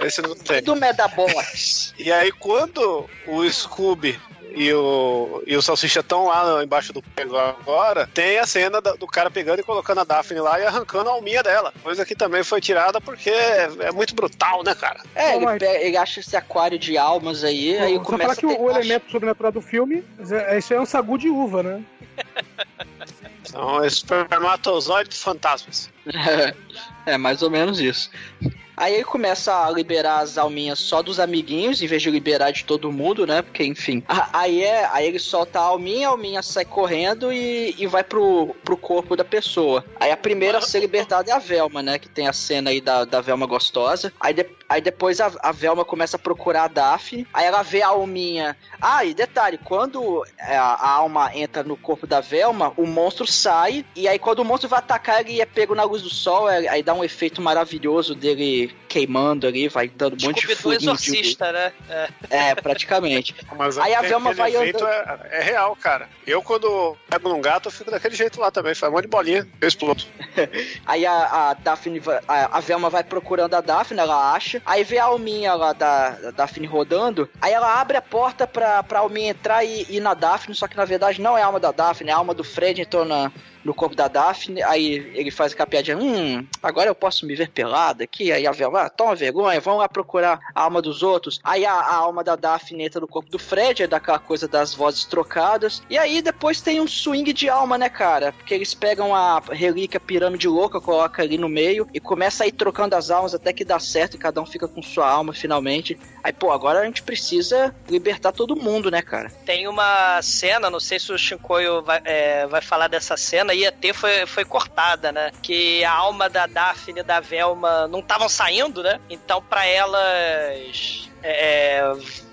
Esse não tem. Do Medabox. E aí, quando o Scooby e o, e o Salsicha estão lá embaixo do pego agora, tem a cena do cara pegando e colocando a Daphne lá e arrancando a alminha dela. Coisa que também foi tirada porque é, é muito brutal, né, cara? É, ele, ele acha esse aquário de almas aí, aí Só começa falar que a o, ter- o elemento sobrenatural do filme, é- isso é um sagu de uva, né? [laughs] São espermatozoides fantasmas. [laughs] é, mais ou menos isso. Aí ele começa a liberar as alminhas só dos amiguinhos, em vez de liberar de todo mundo, né? Porque, enfim. A- Aí, é, aí ele solta a alminha, a alminha sai correndo e, e vai pro, pro corpo da pessoa. Aí a primeira a ser libertada é a Velma, né? Que tem a cena aí da, da Velma gostosa. Aí, aí depois a, a Velma começa a procurar a Daphne. Aí ela vê a alminha. Ah, e detalhe, quando é, a, a alma entra no corpo da Velma, o monstro sai. E aí quando o monstro vai atacar, ele é pego na luz do sol. é- Aí dá um efeito maravilhoso dele queimando ali, vai dando um monte de Scooby-Doo furinho de- exorcista, né? É. É, praticamente. [laughs] Mas Aí a Velma vai andando. é, é real, cara. Eu, quando pego num gato, eu fico daquele jeito lá também. Faz um monte de bolinha, eu explodo. [laughs] Aí a, a Daphne, vai- a, a Velma vai procurando a Daphne, ela acha. Aí vê a alminha lá da, da Daphne rodando. Aí ela abre a porta pra, pra alminha entrar e ir na Daphne, só que na verdade não é a alma da Daphne, é a alma do Fred entrou na, no corpo da Daphne. Aí ele faz aquela piadinha: Hum, agora eu posso me ver pelada aqui. Aí a Velma, ah, toma vergonha, vamos lá procurar a alma dos outros. Aí a, a alma da Daphne entra no corpo do Fred, aí dá aquela coisa das vozes trocadas. E aí depois tem um swing de alma, né, cara? Porque eles pegam a relíquia pirâmide louca, colocam ali no meio e começa a ir trocando as almas até que dá certo e cada um fica com sua alma finalmente. Aí, pô, agora a gente precisa libertar todo mundo, né, cara? Tem uma cena, não sei se o Shinkoio vai, é, vai falar dessa cena, ia ter, foi, foi cortada, né? Que a alma da Daphne e da Velma não estavam saindo, né? Então, pra elas. É,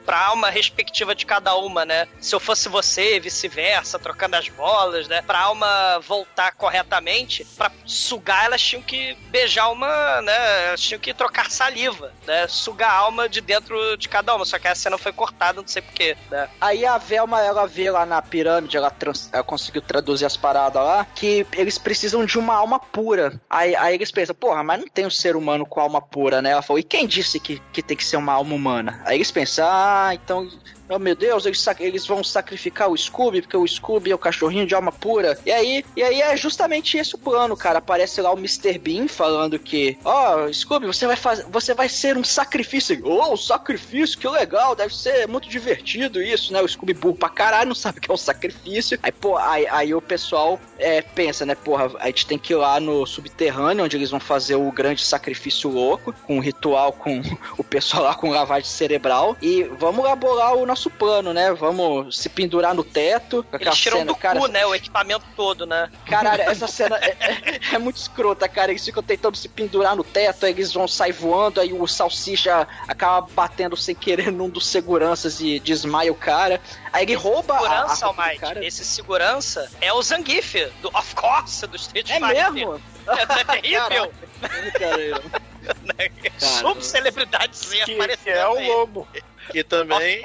pra alma respectiva de cada uma, né? Se eu fosse você, vice-versa, trocando as bolas, né? Pra alma voltar corretamente, pra sugar, elas tinham que beijar uma, né? Elas tinham que trocar saliva, né? Sugar a alma de dentro de cada uma. Só que a cena foi cortada, não sei porquê, né? Aí a Velma, ela vê lá na pirâmide, ela, trans- ela conseguiu traduzir as paradas lá, que eles precisam de uma alma pura. Aí, aí eles pensam, porra, mas não tem um ser humano com alma pura, né? Ela falou, e quem disse que, que tem que ser uma alma humana? Aí eles pensam, ah, então... Oh, meu Deus, eles, eles vão sacrificar o Scooby, porque o Scooby é o cachorrinho de alma pura. E aí, e aí é justamente esse o plano, cara. Aparece lá o Mr. Bean falando que, ó, oh, Scooby, você vai fazer, você vai ser um sacrifício. Oh, sacrifício, que legal, deve ser muito divertido isso, né? O Scooby burro pra caralho, [laughs] não sabe o que é um sacrifício. Aí, pô, aí, aí o pessoal é, pensa, né, porra, a gente tem que ir lá no subterrâneo, onde eles vão fazer o grande sacrifício louco, com um ritual com [laughs] o pessoal lá com lavagem cerebral. E vamos lá o nosso plano, né? Vamos se pendurar no teto. Eles tiram cena, do cara, cu, né? O equipamento todo, né? Caralho, [laughs] essa cena é, é- é muito escrota, cara. Eles ficam tentando se pendurar no teto, aí eles vão sair voando, aí o salsicha acaba batendo sem querer num dos seguranças e desmaia o cara. Aí ele rouba a- a, Segurança, roupa do Almighty, cara. esse segurança é o Zangief, do Of Course, do Street É Fighter. mesmo? [laughs] É terrível. [laughs] Subcelebridade Que- aparecendo que é o lobo. Que também.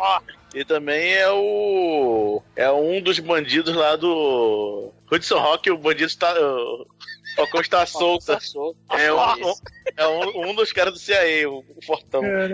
E também é o. É um dos bandidos lá do. Hudson Rock, o bandido está. Falcão está solto. É, um, é um, um dos caras do CIA, o, o Fortão. É.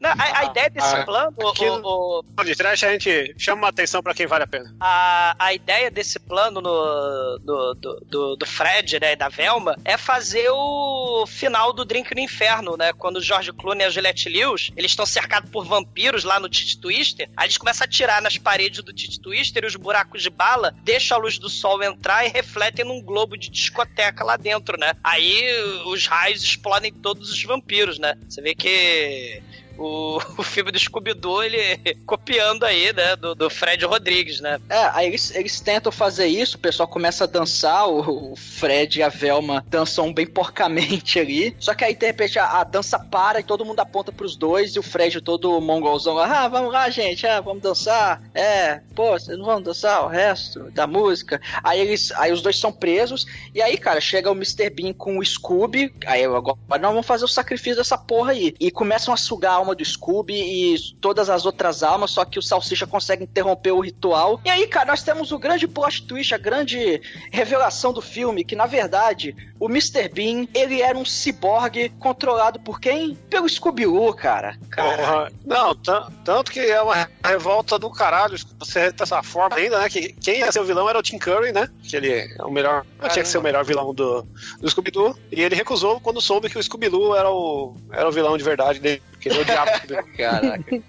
Não, a, a ideia desse Ah, plano, aqui o- o- De trash a gente chama a atenção pra quem vale a pena. a, a ideia desse plano no, do, do, do, do Fred, né, e da Velma, é fazer o final do Drink no Inferno, né? Quando o George Clooney e a Juliette Lewis, eles estão cercados por vampiros lá no Tit Twister, aí eles começam a atirar nas paredes do Tit Twister e os buracos de bala deixam a luz do sol entrar e refletem num globo de discoteca lá dentro, né? Aí os raios explodem todos os vampiros, né? Você vê que o, [laughs] o filme do Scooby-Doo, ele [laughs] copiando aí, né, do, do Fred Rodrigues, né? É, aí eles, eles tentam fazer isso, o pessoal começa a dançar, o, o Fred e a Velma dançam bem porcamente ali. Só que aí, de repente, a, a dança para e todo mundo aponta pros dois, e o Fred todo mongolzão lá, ah, vamos lá, gente, ah, vamos dançar. É, pô, vocês não vão dançar o resto da música. Aí eles, aí os dois são presos, e aí, cara, chega o Mr. Bean com o Scooby, aí eu agora nós vamos fazer o sacrifício dessa porra aí. E começam a sugar a alma alma do Scooby e todas as outras almas, só que o Salsicha consegue interromper o ritual. E aí, cara, nós temos o grande plot twist, a grande revelação do filme, que na verdade o Mr. Bean, ele era um ciborgue controlado por quem? Pelo Scooby-Doo, cara. Porra. Não, tan- tanto que é uma revolta do caralho você dessa forma ainda, né? Que quem ia ser o vilão era o Tim Curry, né? Que ele é o melhor. Tinha que ser o melhor vilão do, do Scooby-Doo. E ele recusou quando soube que o Scooby-Doo era o, era o vilão de verdade dele. Ele odiava o Scooby-Doo. Caraca.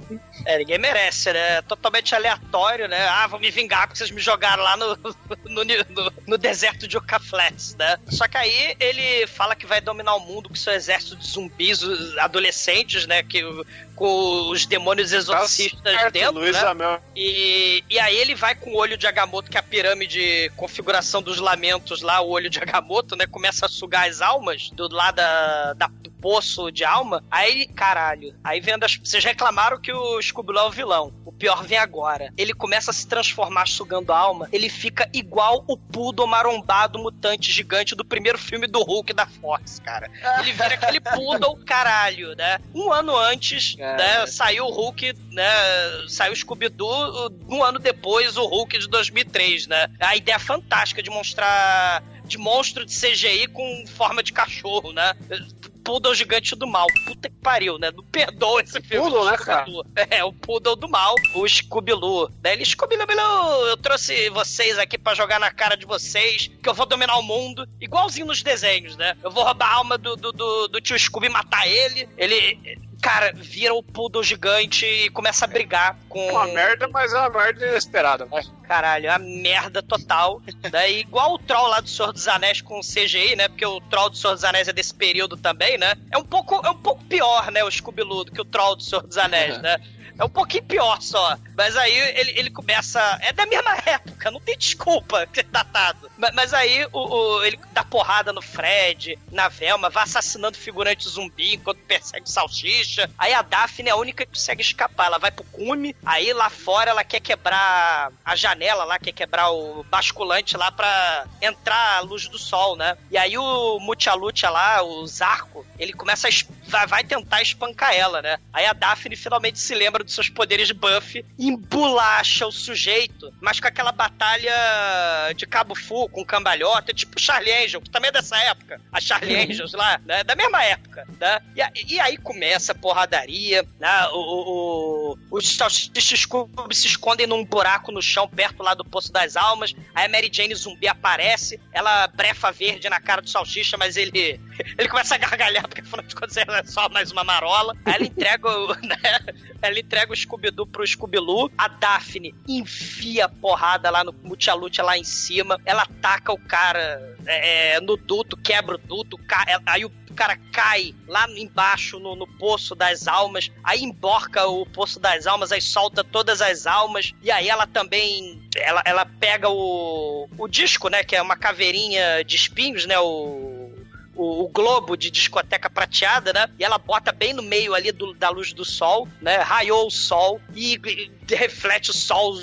É, ninguém merece, né? Totalmente aleatório, né? Ah, vou me vingar porque vocês me jogaram lá no, no, no- no deserto de Yucca Flats, né? Só que aí ele fala que vai dominar o mundo com seu exército de zumbis os adolescentes, né? Que, com os demônios exorcistas certo, dentro, Luiz né? Amel. E, e aí ele vai com o olho de Agamotto, que é a pirâmide configuração dos lamentos lá, o olho de Agamotto, né? Começa a sugar as almas do lado da, da- do poço de alma. Aí, caralho, aí vendo as. Vocês reclamaram que o Scooby é o vilão. O pior vem agora. Ele começa a se transformar sugando a alma. Ele fica igual o Poodle marombado mutante gigante do primeiro filme do Hulk da Fox, cara. Ele vira aquele [laughs] Poodle caralho, né? Um ano antes, né? Saiu o Hulk, né? Saiu o Scooby-Doo. Um ano depois, o Hulk de 2003, né? A ideia fantástica de mostrar de monstro de CGI com forma de cachorro, né? Poodle gigante do mal. Puta que pariu, né? Não perdoa esse filme. Poodle, né, cara? É, o Poodle do mal, o Scooby-Loo. Daí ele, Scooby-Loo, eu trouxe vocês aqui pra jogar na cara de vocês, que eu vou dominar o mundo, igualzinho nos desenhos, né? Eu vou roubar a alma do, do, do, do tio Scooby, matar ele. Ele, cara, vira o Poodle gigante e começa a brigar com... Uma merda, mas é uma merda inesperada, vai. Caralho, é uma merda total. Daí, igual o Troll lá do Senhor dos Anéis com CGI, né? Porque o Troll do Senhor dos Anéis é desse período também, né? É um pouco, é um pouco pior, né? O Scooby-Doo do que o Troll do Senhor dos Anéis, né? É um pouquinho pior só. Mas aí ele, ele começa. É da mesma época, não tem desculpa ser datado. Mas, mas aí o, o- ele dá porrada no Fred, na Velma, vai assassinando figurante zumbi enquanto persegue Salsicha. Aí a Daphne é a única que consegue escapar. Ela vai pro cume, aí lá fora ela quer quebrar a janela lá, quer quebrar o basculante lá pra entrar a luz do sol, né? E aí o Mutialucha lá, o Zarco, ele começa a. Vai, tentar espancar ela, né? Aí a Daphne finalmente se lembra dos seus poderes de buff e embolacha o sujeito, mas com aquela batalha de Cabo Fu com cambalhota, tipo Charlie Angel, que também é dessa época. A Charlie Angels lá, né? Da mesma época, né? E, e aí começa a porradaria, né? O, o, o, os Scooby se escondem num buraco no chão perto lá do Poço das Almas. Aí a Mary Jane zumbi aparece, ela brefa verde na cara do salsicha, mas ele [laughs] ele começa a gargalhar, porque afinal de contas é só mais uma marola. Aí ela entrega o, [laughs] né, ela entrega o Scooby-Doo pro Scooby-Loo. A Daphne enfia a porrada lá no Mutialucha lá em cima. Ela ataca o cara é, no duto, quebra o duto. ca- Aí o cara cai lá embaixo no, no Poço das Almas. Aí emborca o Poço das Almas, aí solta todas as almas. E aí ela também... Ela, ela pega o, o disco, né? Que é uma caveirinha de espinhos, né? O o, o globo de discoteca prateada, né? E ela bota bem no meio ali do- da luz do sol, né? Raiou o sol e, e reflete o sol.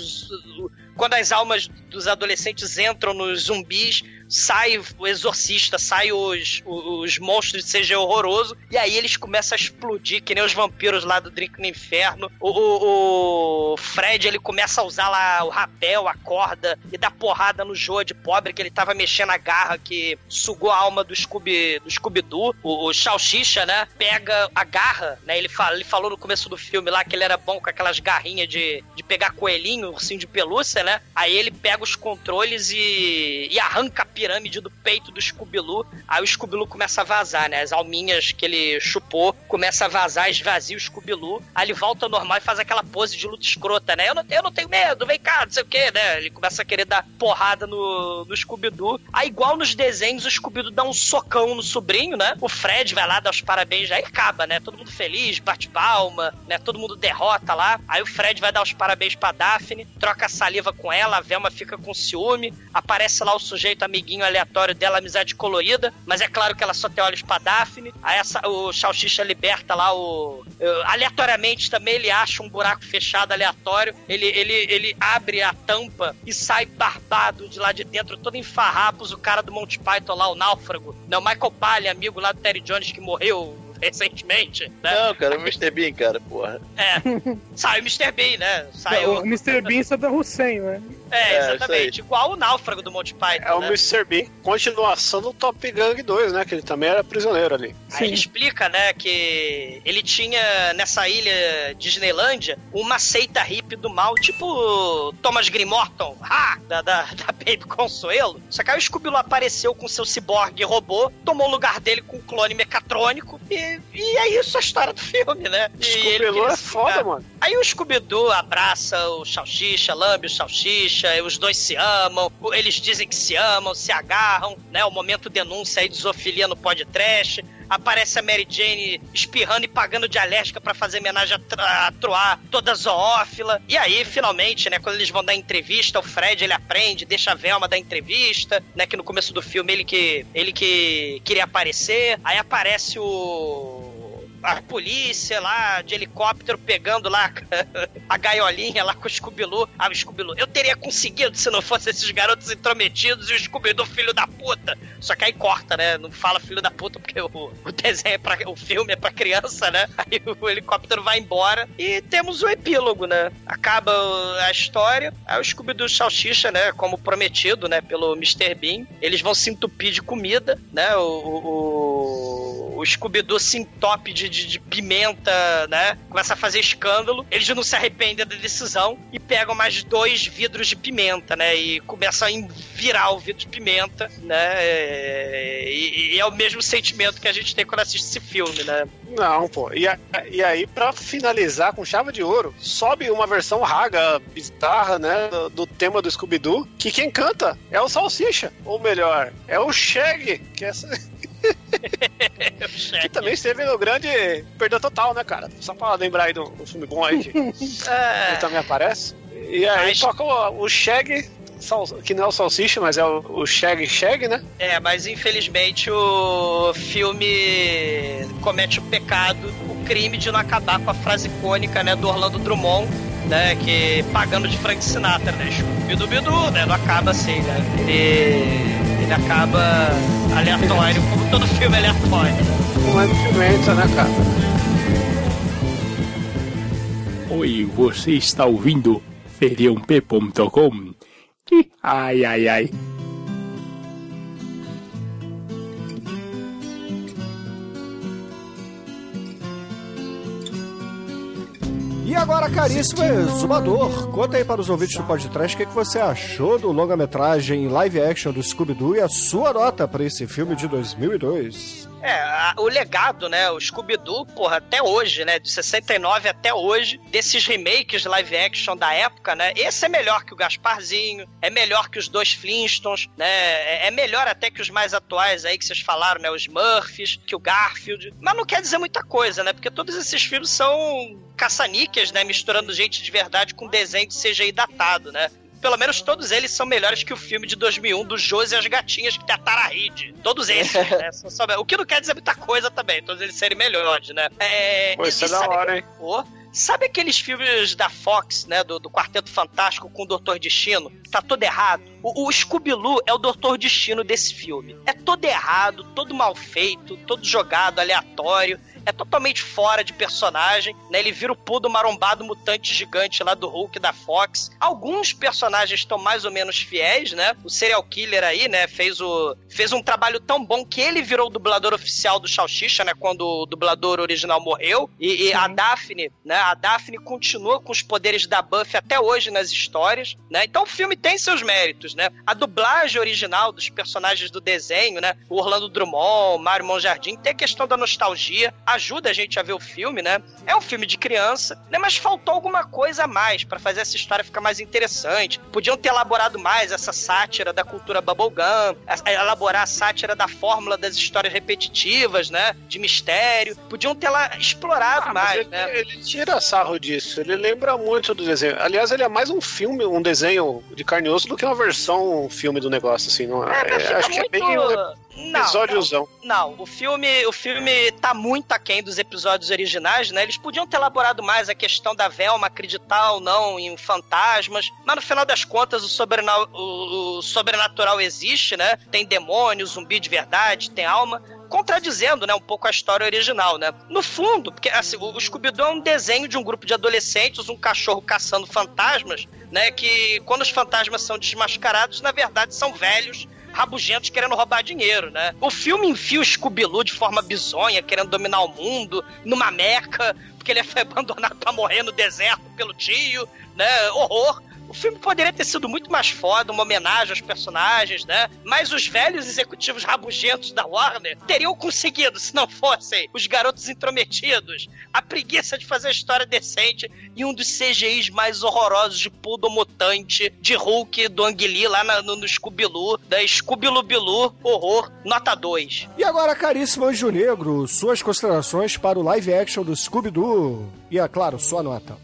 Quando as almas dos adolescentes entram nos zumbis, sai o exorcista, sai os, os monstros de CG horroroso, e aí eles começam a explodir, que nem os vampiros lá do Drink no Inferno. O, o- o Fred, ele começa a usar lá o rapel, a corda, e dá porrada no Joe de pobre, que ele tava mexendo a garra que sugou a alma do Scooby do Scooby-Doo. O, o Salsicha, né, pega a garra, né, ele, fala, ele falou no começo do filme lá que ele era bom com aquelas garrinhas de, de pegar coelhinho, ursinho de pelúcia, né, aí ele pega os controles e, e arranca a pirâmide do peito do Scooby-Doo, aí o Scooby-Doo começa a vazar, né, as alminhas que ele chupou começa a vazar, esvazia o Scooby-Doo, aí ele volta normal e faz aquela pose de luta escrota, né, eu não, eu não tenho medo, vem cá, não sei o que, né, ele começa a querer dar porrada no, no Scooby-Doo, aí igual nos desenhos o Scooby-Doo dá um socão no sobrinho, né, o Fred vai lá dar os parabéns, aí acaba, né, todo mundo feliz, bate palma, né, todo mundo derrota lá, aí o Fred vai dar os parabéns pra Daphne, troca saliva com ela, a Velma fica com ciúme, aparece lá o sujeito amiguinho aleatório dela, amizade colorida, mas é claro que ela só tem olhos pra Daphne, aí essa, o Salsicha liberta lá o... aleatoriamente também ele acha um buraco fechado aleatório, ele, ele, ele abre a tampa e sai barbado de lá de dentro, todo em farrapos, o cara do Monty Python lá, o náufrago, né, o Michael Palin, amigo lá do Terry Jones que morreu [laughs] recentemente, né? Não, cara, o Mr. Bean, cara, porra. É. [laughs] Saiu o Mr. Bean, né? Saiu. O Mr. Bean Saddam Hussein, né? É, É, exatamente. Igual o náufrago do Monty Python. É o né? Mr. Bean, continuação do Top Gun 2, né? Que ele também era prisioneiro ali. Aí ele explica, né, que ele tinha nessa ilha Disneylândia uma seita hippie do mal, tipo Thomas Green Morton, ha, da, da, da Baby Consuelo. Só que aí o scooby apareceu com seu ciborgue robô, tomou o lugar dele com um clone mecatrônico, e, e é isso a história do filme, né? Queria é foda, mano. Aí o Scooby-Doo abraça o Salsicha, lambe o Salsicha, e os dois se amam, eles dizem que se amam, se agarram, né? O momento denúncia aí de zoofilia no podcast. Aparece a Mary Jane espirrando e pagando de alérgica pra fazer homenagem a, a Troar, toda zoófila. E aí, finalmente, né, quando eles vão dar entrevista, o Fred, ele aprende, deixa a Velma dar entrevista, né, que no começo do filme ele que, ele que queria aparecer. Aí aparece o a polícia lá de helicóptero pegando lá [laughs] a gaiolinha lá com o Scooby-Doo. Ah, o Scooby-Doo. Eu teria conseguido se não fosse esses garotos intrometidos e o Scooby-Doo filho da puta. Só que aí corta, né? Não fala filho da puta porque o, o desenho é pra, o filme é pra criança, né? [laughs] Aí o helicóptero vai embora e temos o epílogo, né? Acaba a história. Aí o Scooby-Doo o Salsicha, né? Como prometido, né? Pelo Mr. Bean. Eles vão se entupir de comida, né? O, o, o Scooby-Doo se entope de, de, de pimenta, né? Começa a fazer escândalo. Eles não se arrependem da decisão e pegam mais dois vidros de pimenta, né? E começam a virar o vidro de pimenta, né? E, e é o mesmo sentimento que a gente tem quando assiste esse filme, né? Não, pô. E, a- e aí, pra finalizar com chave de ouro, sobe uma versão raga, bizarra, né? Do, do tema do Scooby-Doo, que quem canta é o Salsicha. Ou melhor, é o Shaggy, que, é essa- [laughs] que também esteve no grande Perda Total, né, cara? Só pra lembrar aí do, do filme bom aí que [laughs] É. ele também aparece. E aí toca o, o sal- que não é o Salsicha, mas é o, o Shaggy Shaggy, né? É, mas infelizmente o filme comete o pecado, o crime de não acabar com a frase icônica, né, do Orlando Drummond, né, que pagando de Frank Sinatra, né, Bidu Bidu, né, não acaba assim, né, ele, ele acaba aleatório, como todo filme é aleatório. Não é do pimenta, né, cara? Oi, você está ouvindo feriump.com? Ih, Ai, ai, ai. E agora, caríssimo exumador, conta aí para os ouvintes do podcast o que, que você achou do longa-metragem live action do Scooby-Doo e a sua nota para esse filme de 2002. É, a- o legado, né? O Scooby-Doo, porra, até hoje, né? De 69 até hoje, desses remakes live action da época, né? Esse é melhor que o Gasparzinho, é melhor que os dois Flintstones, né? É, é melhor até que os mais atuais aí que vocês falaram, né? Os Murphys, que o Garfield. Mas não quer dizer muita coisa, né? Porque todos esses filmes são caça-níqueis, né? Misturando gente de verdade com desenho de CGI datado, né? Pelo menos todos eles são melhores que o filme de 2001 do Josi e as Gatinhas, que tem a Tara Reid. Todos esses, [laughs] né? São só- O que não quer dizer muita coisa também, todos eles serem melhores, né? É, Pô, isso e é da sabe- hora, hein? Pô, Sabe aqueles filmes da Fox, né? Do, do Quarteto Fantástico com o Doutor Destino? Tá todo errado. O, o Scooby-Loo é o Doutor Destino desse filme. É todo errado, todo mal feito, todo jogado, aleatório. É totalmente fora de personagem, né? Ele vira o pudo marombado mutante gigante lá do Hulk da Fox. Alguns personagens estão mais ou menos fiéis, né? O serial killer aí, né? Fez, o, fez um trabalho tão bom que ele virou o dublador oficial do Salsicha, né? Quando o dublador original morreu. E, e a Daphne, né? A Daphne continua com os poderes da Buffy até hoje nas histórias, né? Então o filme tem seus méritos, né? A dublagem original dos personagens do desenho, né? O Orlando Drummond, Mário Monjardim, tem a questão da nostalgia, ajuda a gente a ver o filme, né? É um filme de criança, né? Mas faltou alguma coisa a mais pra fazer essa história ficar mais interessante. Podiam ter elaborado mais essa sátira da cultura bubblegum, elaborar a sátira da fórmula das histórias repetitivas, né? De mistério. Podiam ter lá explorado Ah, mais, ele, né? ele tira sarro disso. Ele lembra muito do desenho. Aliás, ele é mais um filme, um desenho de carne e osso do que uma versão um filme do negócio, assim. Não é? É, É, acho que é muito- bem. Não, Episódiozão. Não, o filme, o filme tá muito aquém dos episódios originais, né? Eles podiam ter elaborado mais a questão da Velma acreditar ou não em fantasmas, mas no final das contas o, o, o sobrenatural existe, né? Tem demônio, zumbi de verdade, tem alma contradizendo, né, um pouco a história original, né? No fundo, porque assim, o Scooby-Doo é um desenho de um grupo de adolescentes, um cachorro caçando fantasmas, né, que quando os fantasmas são desmascarados, na verdade são velhos rabugentos querendo roubar dinheiro, né? O filme enfia o Scooby-Doo de forma bizonha, querendo dominar o mundo, numa meca, porque ele foi [laughs] abandonado pra morrer no deserto pelo tio, né? Horror. O filme poderia ter sido muito mais foda, uma homenagem aos personagens, né? Mas os velhos executivos rabugentos da Warner teriam conseguido, se não fossem os garotos intrometidos, a preguiça de fazer a história decente e um dos CGIs mais horrorosos de Poodle Mutante, de Hulk, do Ang Lee, lá no, no Scooby-Loo, da Scooby-Loo horror, nota 2. E agora, caríssimo Anjo Negro, suas considerações para o live action do Scooby-Doo. E, é claro, sua nota.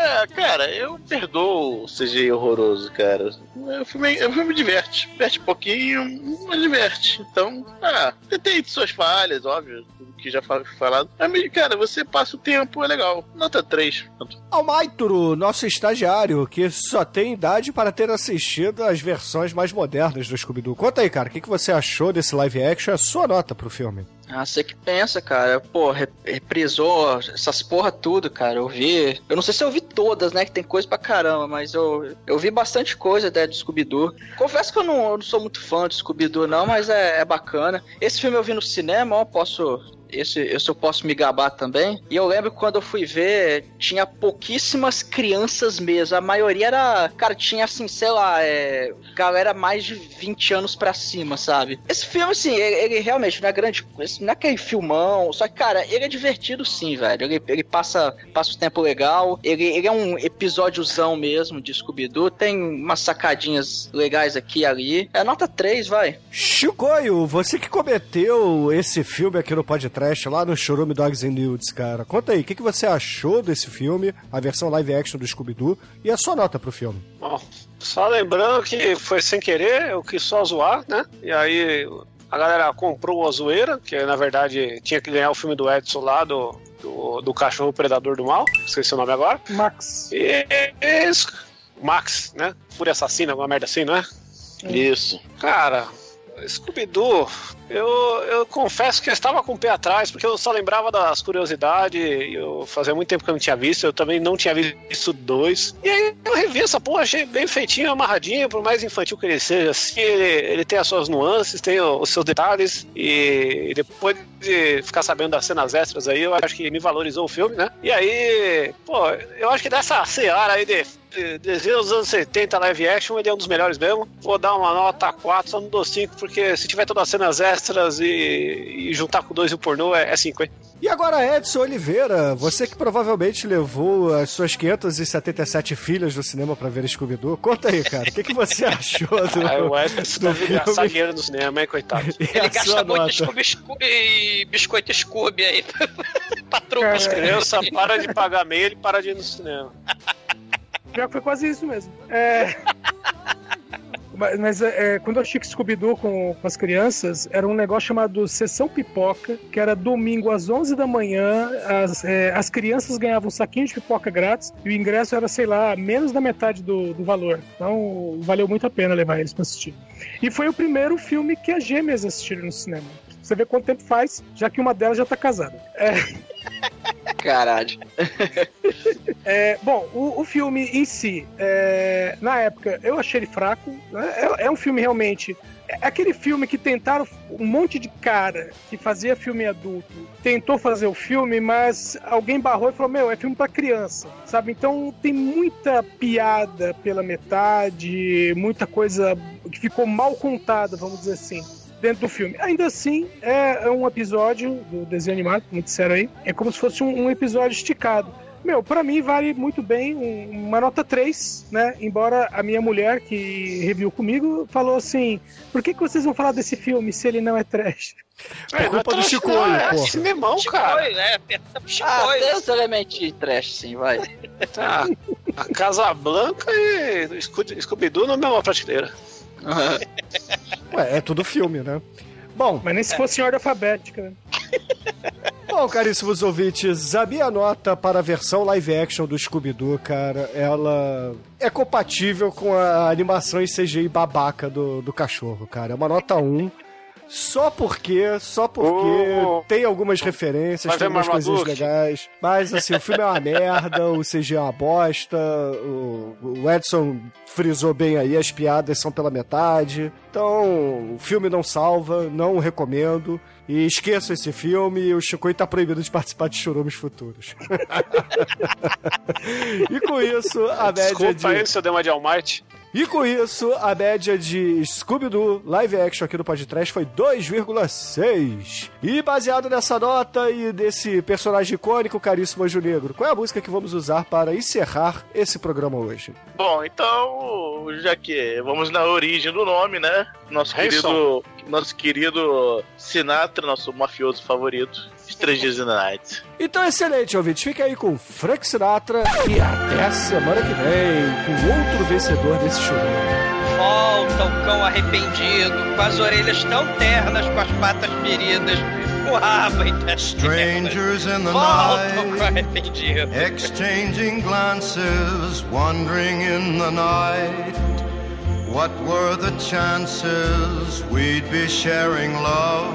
É, cara, eu perdoo o CGI horroroso, cara. O filme, o filme me diverte. Diverte um pouquinho, mas diverte. Então, ah, tem suas falhas, óbvio, tudo que já foi falado. Mas, cara, você passa o tempo, é legal. Nota 3. Almaituro, nosso estagiário, que só tem idade para ter assistido as versões mais modernas do Scooby-Doo. Conta aí, cara, o que, que você achou desse live action? A sua nota pro filme. Ah, você que pensa, cara. Pô, re- reprisou essas porra tudo, cara. Eu vi. Eu não sei se eu vi todas, né? Que tem coisa pra caramba, mas eu, eu vi bastante coisa até do Scooby-Doo. Confesso que eu não, eu não sou muito fã do Scooby-Doo, não, mas é, é bacana. Esse filme eu vi no cinema, ó, posso. Esse, esse eu posso me gabar também. E eu lembro quando eu fui ver, tinha pouquíssimas crianças mesmo. A maioria era. Cara, tinha assim, sei lá, é, galera mais de 20 anos pra cima, sabe? Esse filme, assim, ele, ele realmente não é grande. Não é aquele filmão. Só que, cara, ele é divertido sim, velho. Ele, ele passa, passa o tempo legal. Ele, ele é um episódiozão mesmo de Scooby-Doo. Tem umas sacadinhas legais aqui e ali. É nota 3, vai. Chicoio, você que cometeu esse filme aqui no podcast, lá no Chorume Dogs and Nudes, cara. Conta aí, o que, que você achou desse filme, a versão live action do Scooby-Doo, e a sua nota pro filme? Bom, só lembrando que foi sem querer, eu quis só zoar, né? E aí a galera comprou a zoeira, que na verdade tinha que ganhar o filme do Edson lá, do, do, do cachorro predador do mal, esqueci o nome agora. Max. E, isso. Max, né? Fúria assassina, alguma merda assim, não é? Isso. Cara, Scooby-Doo, eu, eu confesso que eu estava com o pé atrás, porque eu só lembrava das curiosidades, e eu fazia muito tempo que eu não tinha visto, eu também não tinha visto dois. E aí eu revi essa porra, achei bem feitinho, amarradinho, por mais infantil que ele seja, assim, ele, ele tem as suas nuances, tem os seus detalhes, e depois de ficar sabendo das cenas extras aí, eu acho que me valorizou o filme, né? E aí, pô, eu acho que dessa seara aí de de- desenho dos anos 70 live action, ele é um dos melhores mesmo. Vou dar uma nota 4, só não dou 5, porque se tiver todas as cenas extras e, e juntar com dois e o pornô, é 5, hein? E agora, Edson Oliveira, você que provavelmente levou as suas 577 filhas no cinema pra ver Scooby-Doo, conta aí, cara, o que, que você [laughs] achou do, Aí o Edson do gastar filme? dinheiro no cinema, hein, coitado. [laughs] E Ele a gasta muito? Scooby, Scooby, biscoito Scooby aí [laughs] pra trupa. As crianças param de pagar meio, ele para de ir no cinema. Pior que foi quase isso mesmo. É. Mas, mas, é, quando eu achei que Scooby-Doo com, com as crianças, era um negócio chamado Sessão Pipoca, que era domingo às 11 da manhã, as, é, as crianças ganhavam um saquinho de pipoca grátis e o ingresso era, sei lá, menos da metade do, do valor. Então, valeu muito a pena levar eles pra assistir. E foi o primeiro filme que as gêmeas assistiram no cinema. Você vê quanto tempo faz, já que uma delas já tá casada. É. [laughs] Caralho. É, bom, o, o filme em si, é, na época, eu achei ele fraco. né? É, é um filme realmente. É aquele filme que tentaram. Um monte de cara que fazia filme adulto tentou fazer o filme, mas alguém barrou e falou: Meu, é filme pra criança, sabe? Então tem muita piada pela metade, muita coisa que ficou mal contada, vamos dizer assim dentro do filme. Ainda assim, é é um episódio do desenho animado, como disseram aí. É como se fosse um, um episódio esticado. Meu, pra mim vale muito bem um- uma nota 3, né? Embora a minha mulher, que reviu comigo, falou assim: por que, que vocês vão falar desse filme se ele não é trash? É culpa do é porra. cinemão, cara. Chicoio, é, pergunta pro Ah, Chicoio. tem os elementos de trash, sim, vai. Tá. A Casa Blanca e Scooby- Scooby-Doo na mesma prateleira. [laughs] Ué, é tudo filme, né? Bom. Mas nem se fosse em ordem alfabética, né? Bom, caríssimos ouvintes, a minha nota para a versão live action do Scooby-Doo, cara, ela é compatível com a animação em CGI babaca do, do cachorro, cara. É uma nota 1. Só porque, só porque Oh. tem algumas referências, tem ver algumas coisinhas Marmaduke? legais. Mas, assim, o filme é uma [laughs] merda, o CG é uma bosta, o, o Edson frisou bem aí, as piadas são pela metade. Então, o filme não salva, não recomendo. E esqueça esse filme e o Chicoio tá proibido de participar de churumes futuros. [laughs] e com isso, a média Desculpa de... aí se eu dei uma de Almighty. E com isso, a média de Scooby-Doo live action aqui no podcast foi 2,6. E baseado nessa nota e desse personagem icônico, caríssimo Anjo Negro, qual é a música que vamos usar para encerrar esse programa hoje? Bom, então, já que vamos na origem do nome, né? Nosso Hanson. querido, nosso querido Sinatra, nosso mafioso favorito, Strangers in the Night. Então, excelente, ouvintes. Fica aí com Frank Sinatra e até a semana que vem com outro vencedor desse show. Volta o cão arrependido, com as orelhas tão ternas, com as patas feridas, com o rabo em Strangers in the Volta o cão night, arrependido. exchanging glances, wandering in the night. What were the chances we'd be sharing love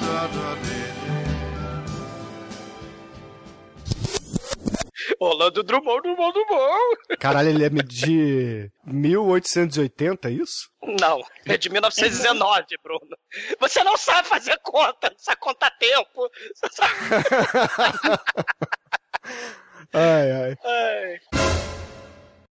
Doo doo dee. Orlando Drummond, Drummond, Drummond. Caralho, ele é de 1880, é isso? Não, é de 1919, Bruno. Você não sabe fazer conta, isso é conta tempo. Você [laughs] sabe... Ai, ai. ai.